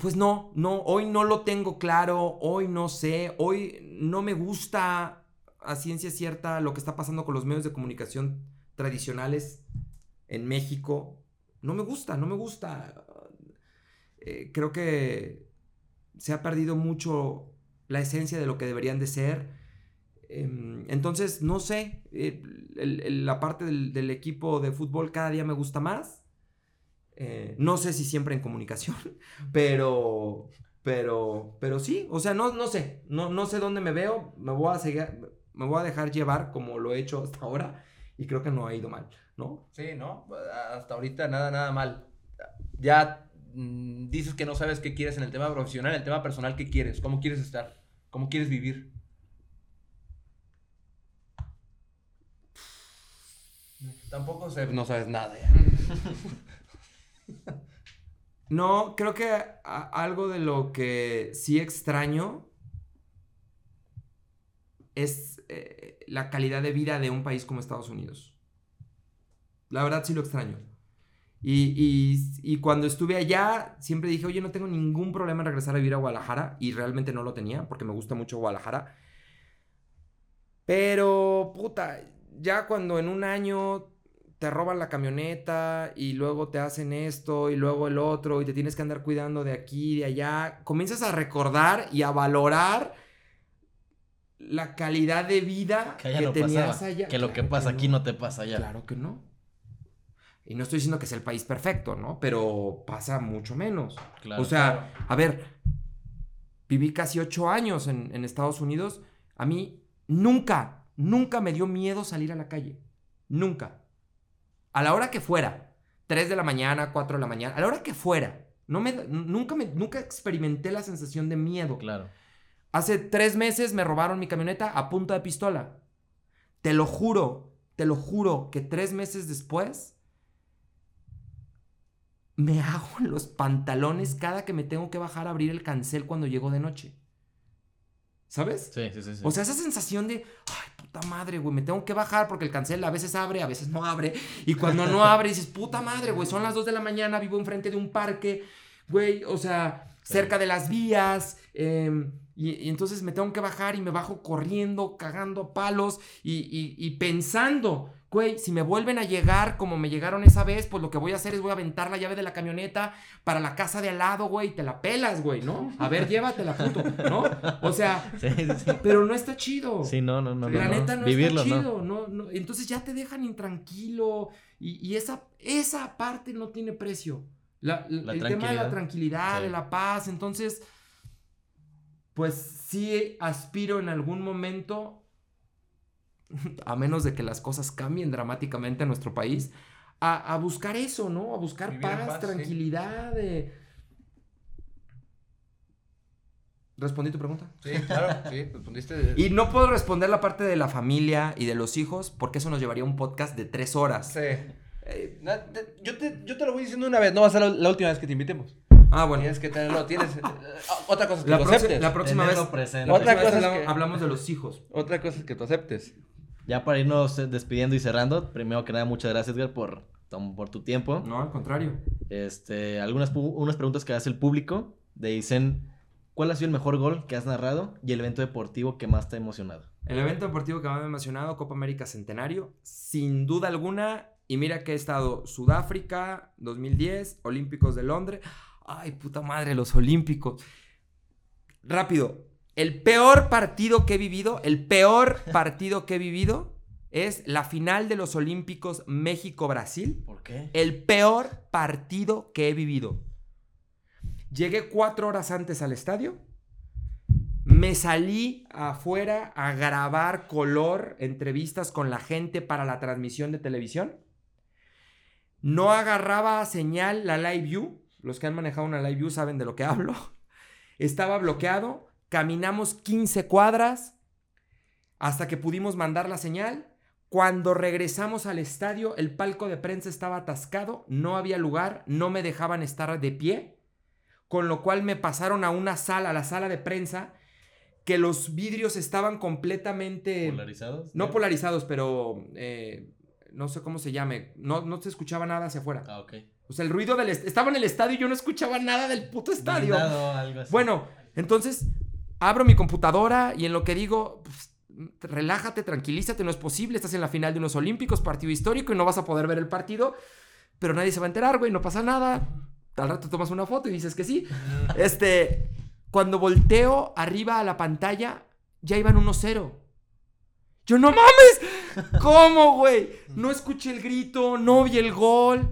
pues no, no, hoy no lo tengo claro, hoy no sé, hoy no me gusta a ciencia cierta lo que está pasando con los medios de comunicación tradicionales en México. No me gusta, no me gusta. Eh, creo que se ha perdido mucho la esencia de lo que deberían de ser. Em, entonces, no sé, eh, el- la parte del equipo de fútbol cada día me gusta más. Eh, no sé si siempre en comunicación, *laughs* pero, pero, pero sí, o sea, no, no sé, no, no sé dónde me veo, me voy a seguir, me voy a dejar llevar como lo he hecho hasta ahora y creo que no ha ido mal, ¿no? Sí, ¿no? Hasta ahorita nada, nada mal. Ya mm, dices que no sabes qué quieres en el tema profesional, en el tema personal, ¿qué quieres? ¿Cómo quieres estar? ¿Cómo quieres vivir? Tampoco sé, no sabes nada ya. *laughs* No, creo que algo de lo que sí extraño es eh, la calidad de vida de un país como Estados Unidos. La verdad sí lo extraño. Y, y- y cuando estuve allá, siempre dije, oye, no tengo ningún problema en regresar a vivir a Guadalajara. Y realmente no lo tenía, porque me gusta mucho Guadalajara. Pero, puta, ya cuando en un año te roban la camioneta y luego te hacen esto y luego el otro y te tienes que andar cuidando de aquí y de allá, comienzas a recordar y a valorar la calidad de vida Que allá que no tenías pasaba. allá. Que lo que pasa aquí no. no te pasa allá. Claro que no. Y no estoy diciendo que sea el país perfecto, ¿no? Pero pasa mucho menos. Claro. o sea, a ver, viví casi ocho años en, en Estados Unidos. A mí nunca, nunca me dio miedo salir a la calle. Nunca. A la hora que fuera. 3 de la mañana, 4 de la mañana. A la hora que fuera. No me, nunca, me, nunca experimenté la sensación de miedo. Claro. Hace tres meses me robaron mi camioneta a punta de pistola. Te lo juro, te lo juro que tres meses después me hago *laughs* los pantalones cada que me tengo que bajar a abrir el cancel cuando llego de noche. ¿Sabes? Sí, sí, sí. sí. O sea, esa sensación de, ay, puta madre, güey, me tengo que bajar porque el cancel a veces abre, a veces no abre. Y cuando no abre, dices, puta madre, güey, son las 2 de la mañana, vivo enfrente de un parque, güey, o sea, cerca de las vías. eh, y, y entonces me tengo que bajar y me bajo corriendo, cagando a palos y, y- y pensando, güey, si me vuelven a llegar como me llegaron esa vez, pues lo que voy a hacer es voy a aventar la llave de la camioneta para la casa de al lado, güey, y te la pelas, güey, ¿no? A ver, llévatela, puto, ¿no? O sea, *laughs* Sí, sí, sí. pero no está chido. Sí, no, no, no. La no, neta no Vivirlo, está chido, ¿no? no, Entonces ya te dejan intranquilo y, y esa, esa parte no tiene precio. La- La el tema de la tranquilidad. tranquilidad, Sí. de la paz, entonces, pues sí aspiro en algún momento, a menos de que las cosas cambien dramáticamente en nuestro país, a, a buscar eso, ¿no? A buscar Vivir paz, paz, sí. tranquilidad. eh. ¿Respondí tu pregunta? Sí, claro, sí, respondiste. Y no puedo responder la parte de la familia y de los hijos porque eso nos llevaría un podcast de tres horas. Sí. Eh, yo, te, yo te lo voy diciendo una vez, no va a ser la, la última vez que te invitemos. Ah, bueno. Tienes que tenerlo, tienes. eh, otra cosa es que La, tú aceptes. la próxima vez, Tenerlo presente. la próxima Otra vez cosa es hablamos, que- hablamos de los hijos. Otra cosa es que tú aceptes. Ya para irnos eh, despidiendo y cerrando, primero que nada, muchas gracias, Edgar, por, por tu tiempo. No, al contrario. Este, algunas unas preguntas que hace el público. Te dicen, ¿cuál ha sido el mejor gol que has narrado y el evento deportivo que más te ha emocionado? El evento deportivo que más me ha emocionado, Copa América Centenario, sin duda alguna. Y mira que he estado Sudáfrica 2010, Olímpicos de Londres. Ay, puta madre, los Olímpicos. Rápido. El peor partido que he vivido, el peor *laughs* partido que he vivido es la final de los Olímpicos México-Brasil. ¿Por qué? El peor partido que he vivido. Llegué cuatro horas antes al estadio. Me salí afuera a grabar color, entrevistas con la gente para la transmisión de televisión. No agarraba señal la Live View. Los que han manejado una Live View saben de lo que hablo. Estaba bloqueado. Caminamos 15 cuadras hasta que pudimos mandar la señal. Cuando regresamos al estadio, el palco de prensa estaba atascado, no había lugar, no me dejaban estar de pie, con lo cual me pasaron a una sala, a la sala de prensa, que los vidrios estaban completamente... ¿Polarizados? No polarizados, pero eh, no sé cómo se llame, no, no se escuchaba nada hacia afuera. Ah, ok. O sea, el ruido del... est- Estaba en el estadio y yo no escuchaba nada del puto estadio. Algo así. Bueno, entonces abro mi computadora y en lo que digo, pues, relájate, tranquilízate, no es posible, estás en la final de unos Olímpicos, partido histórico y no vas a poder ver el partido, pero nadie se va a enterar, güey, no pasa nada. Al rato tomas una foto y dices que sí. Este, cuando volteo arriba a la pantalla, ya iban 1-0. Yo, no mames, ¿cómo, güey? No escuché el grito, no vi el gol.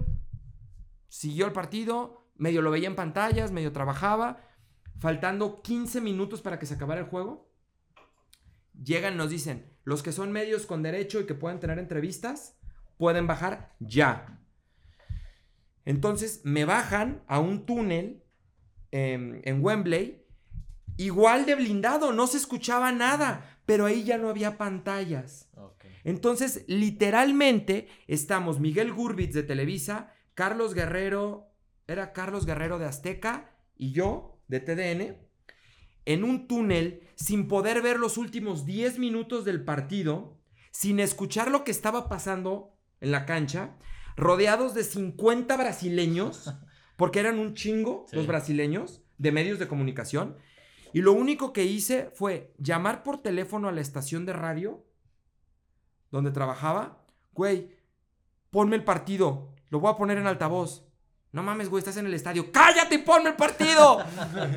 Siguió el partido, medio lo veía en pantallas, medio trabajaba. Faltando 15 minutos para que se acabara el juego, llegan y nos dicen, los que son medios con derecho y que pueden tener entrevistas, pueden bajar ya. Entonces me bajan a un túnel em, en Wembley, igual de blindado, no se escuchaba nada, pero ahí ya no había pantallas. Entonces, literalmente, estamos Miguel Gurbitz de Televisa, Carlos Guerrero, era Carlos Guerrero de Azteca y yo de TDN, en un túnel sin poder ver los últimos 10 minutos del partido, sin escuchar lo que estaba pasando en la cancha, rodeados de 50 brasileños, *laughs* porque eran un chingo Sí. los brasileños de medios de comunicación, y lo único que hice fue llamar por teléfono a la estación de radio donde trabajaba, güey, ponme el partido, lo voy a poner en altavoz. No mames, güey, estás en el estadio. ¡Cállate y ponme el partido!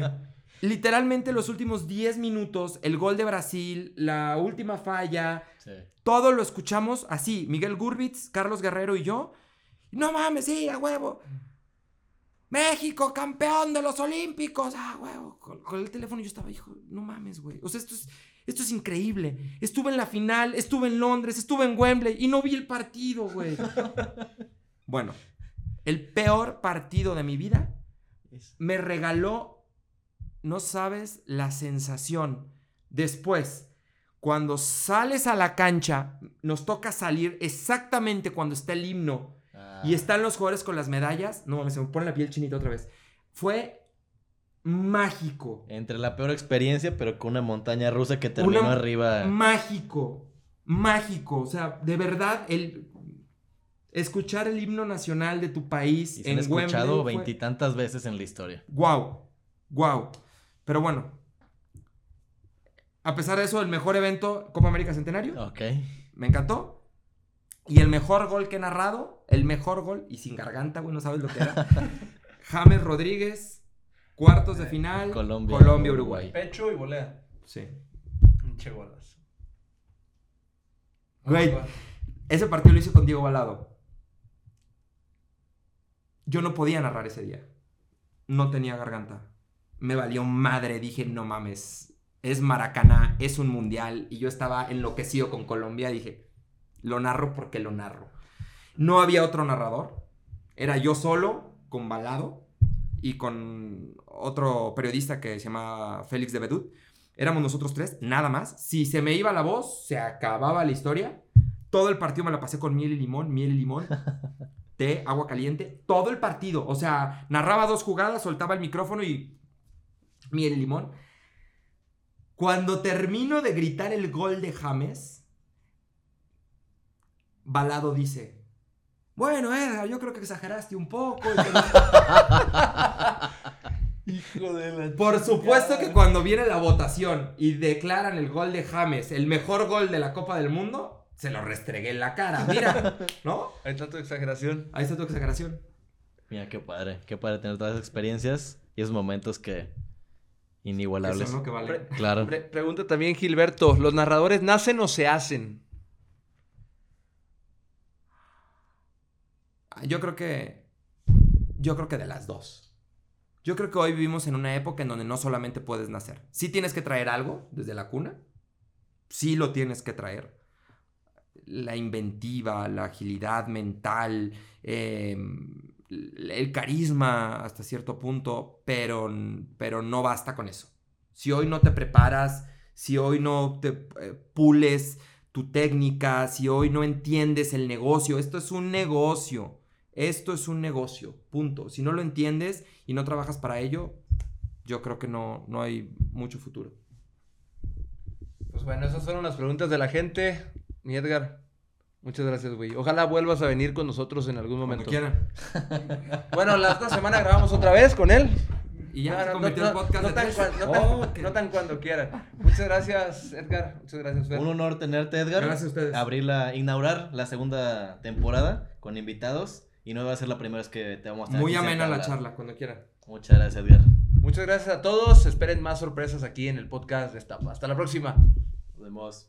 *laughs* literalmente los últimos 10 minutos, el gol de Brasil, la última falla, Sí. todo lo escuchamos así. Miguel Gurbitz, Carlos Guerrero y yo. No mames, sí, a huevo. México, campeón de los Olímpicos. Ah, huevo. Con, con el teléfono yo estaba, hijo, no mames, güey. O sea, esto es, esto es increíble. Estuve en la final, estuve en Londres, estuve en Wembley y no vi el partido, güey. *laughs* bueno, el peor partido de mi vida me regaló, no sabes la sensación. Después, cuando sales a la cancha, nos toca salir exactamente cuando está el himno Ah. y están los jugadores con las medallas. No mames, se me pone la piel chinita otra vez. Fue mágico. Entre la peor experiencia, pero con una montaña rusa que terminó Una- arriba. Mágico. Mágico. O sea, de verdad, el escuchar el himno nacional de tu país Y se han en escuchado Wembley fue- veintitantas veces en la historia. Wow, wow. Pero bueno, a pesar de eso, el mejor evento, Copa América Centenario, Ok. me encantó. Y el mejor gol que he narrado, el mejor gol, y sin garganta, güey, no sabes lo que era. *laughs* James Rodríguez, cuartos de final, Colombia, Colombia, Uruguay. Uruguay. Pecho y volea. Sí. Pinche golas. Güey, ese partido lo hice con Diego Balado. Yo no podía narrar ese día. No tenía garganta. Me valió madre. Dije, no mames. Es Maracaná, es un mundial. Y yo estaba enloquecido con Colombia. Dije, lo narro porque lo narro. No había otro narrador. Era yo solo, con Balado y con otro periodista que se llama Félix de Bedut. Éramos nosotros tres, nada más. Si se me iba la voz, se acababa la historia. Todo el partido me la pasé con miel y limón, miel y limón, *laughs* té, agua caliente. Todo el partido. O sea, narraba dos jugadas, soltaba el micrófono y miel y limón. Cuando termino de gritar el gol de James, Balado dice, bueno, Edgar, yo creo que exageraste un poco. *laughs* Hijo de la Por supuesto que cuando viene la votación y declaran el gol de James, el mejor gol de la Copa del Mundo, se lo restregué en la cara. Mira, *laughs* ¿no? Hay tanta exageración. Ahí está tu exageración. Mira, qué padre. Qué padre tener todas esas experiencias y esos momentos que. inigualables. Eso es lo que vale. Pre- Claro. pre- pregunta también Gilberto, ¿los narradores nacen o se hacen? Yo creo que. Yo creo que de las dos. Yo creo que hoy vivimos en una época en donde no solamente puedes nacer. Sí tienes que traer algo desde la cuna. Sí lo tienes que traer. La inventiva, la agilidad mental, eh, el carisma hasta cierto punto, pero, pero no basta con eso. Si hoy no te preparas, si hoy no te eh, pules tu técnica, si hoy no entiendes el negocio, esto es un negocio. Esto es un negocio, punto. Si no lo entiendes y no trabajas para ello, yo creo que no, no hay mucho futuro. Pues bueno, esas fueron las preguntas de la gente. Mi Edgar, muchas gracias, güey. Ojalá vuelvas a venir con nosotros en algún Cuando momento. quieran. *laughs* Bueno, la otra semana grabamos otra vez con él. Y ya No, no, no, en podcast no de tan, no tan- Oh, ok. no tan cuando quieran. Muchas gracias, Edgar. Muchas gracias, Fer. Un honor tenerte, Edgar. Gracias a ustedes. Abrir la, inaugurar la segunda temporada con invitados. Y no va a ser la primera vez que te vamos a tener Muy amena la charla, cuando quieran. Muchas gracias, Edgar. Muchas gracias a todos. Esperen más sorpresas aquí en el podcast de Estapa. Hasta la próxima. Nos vemos.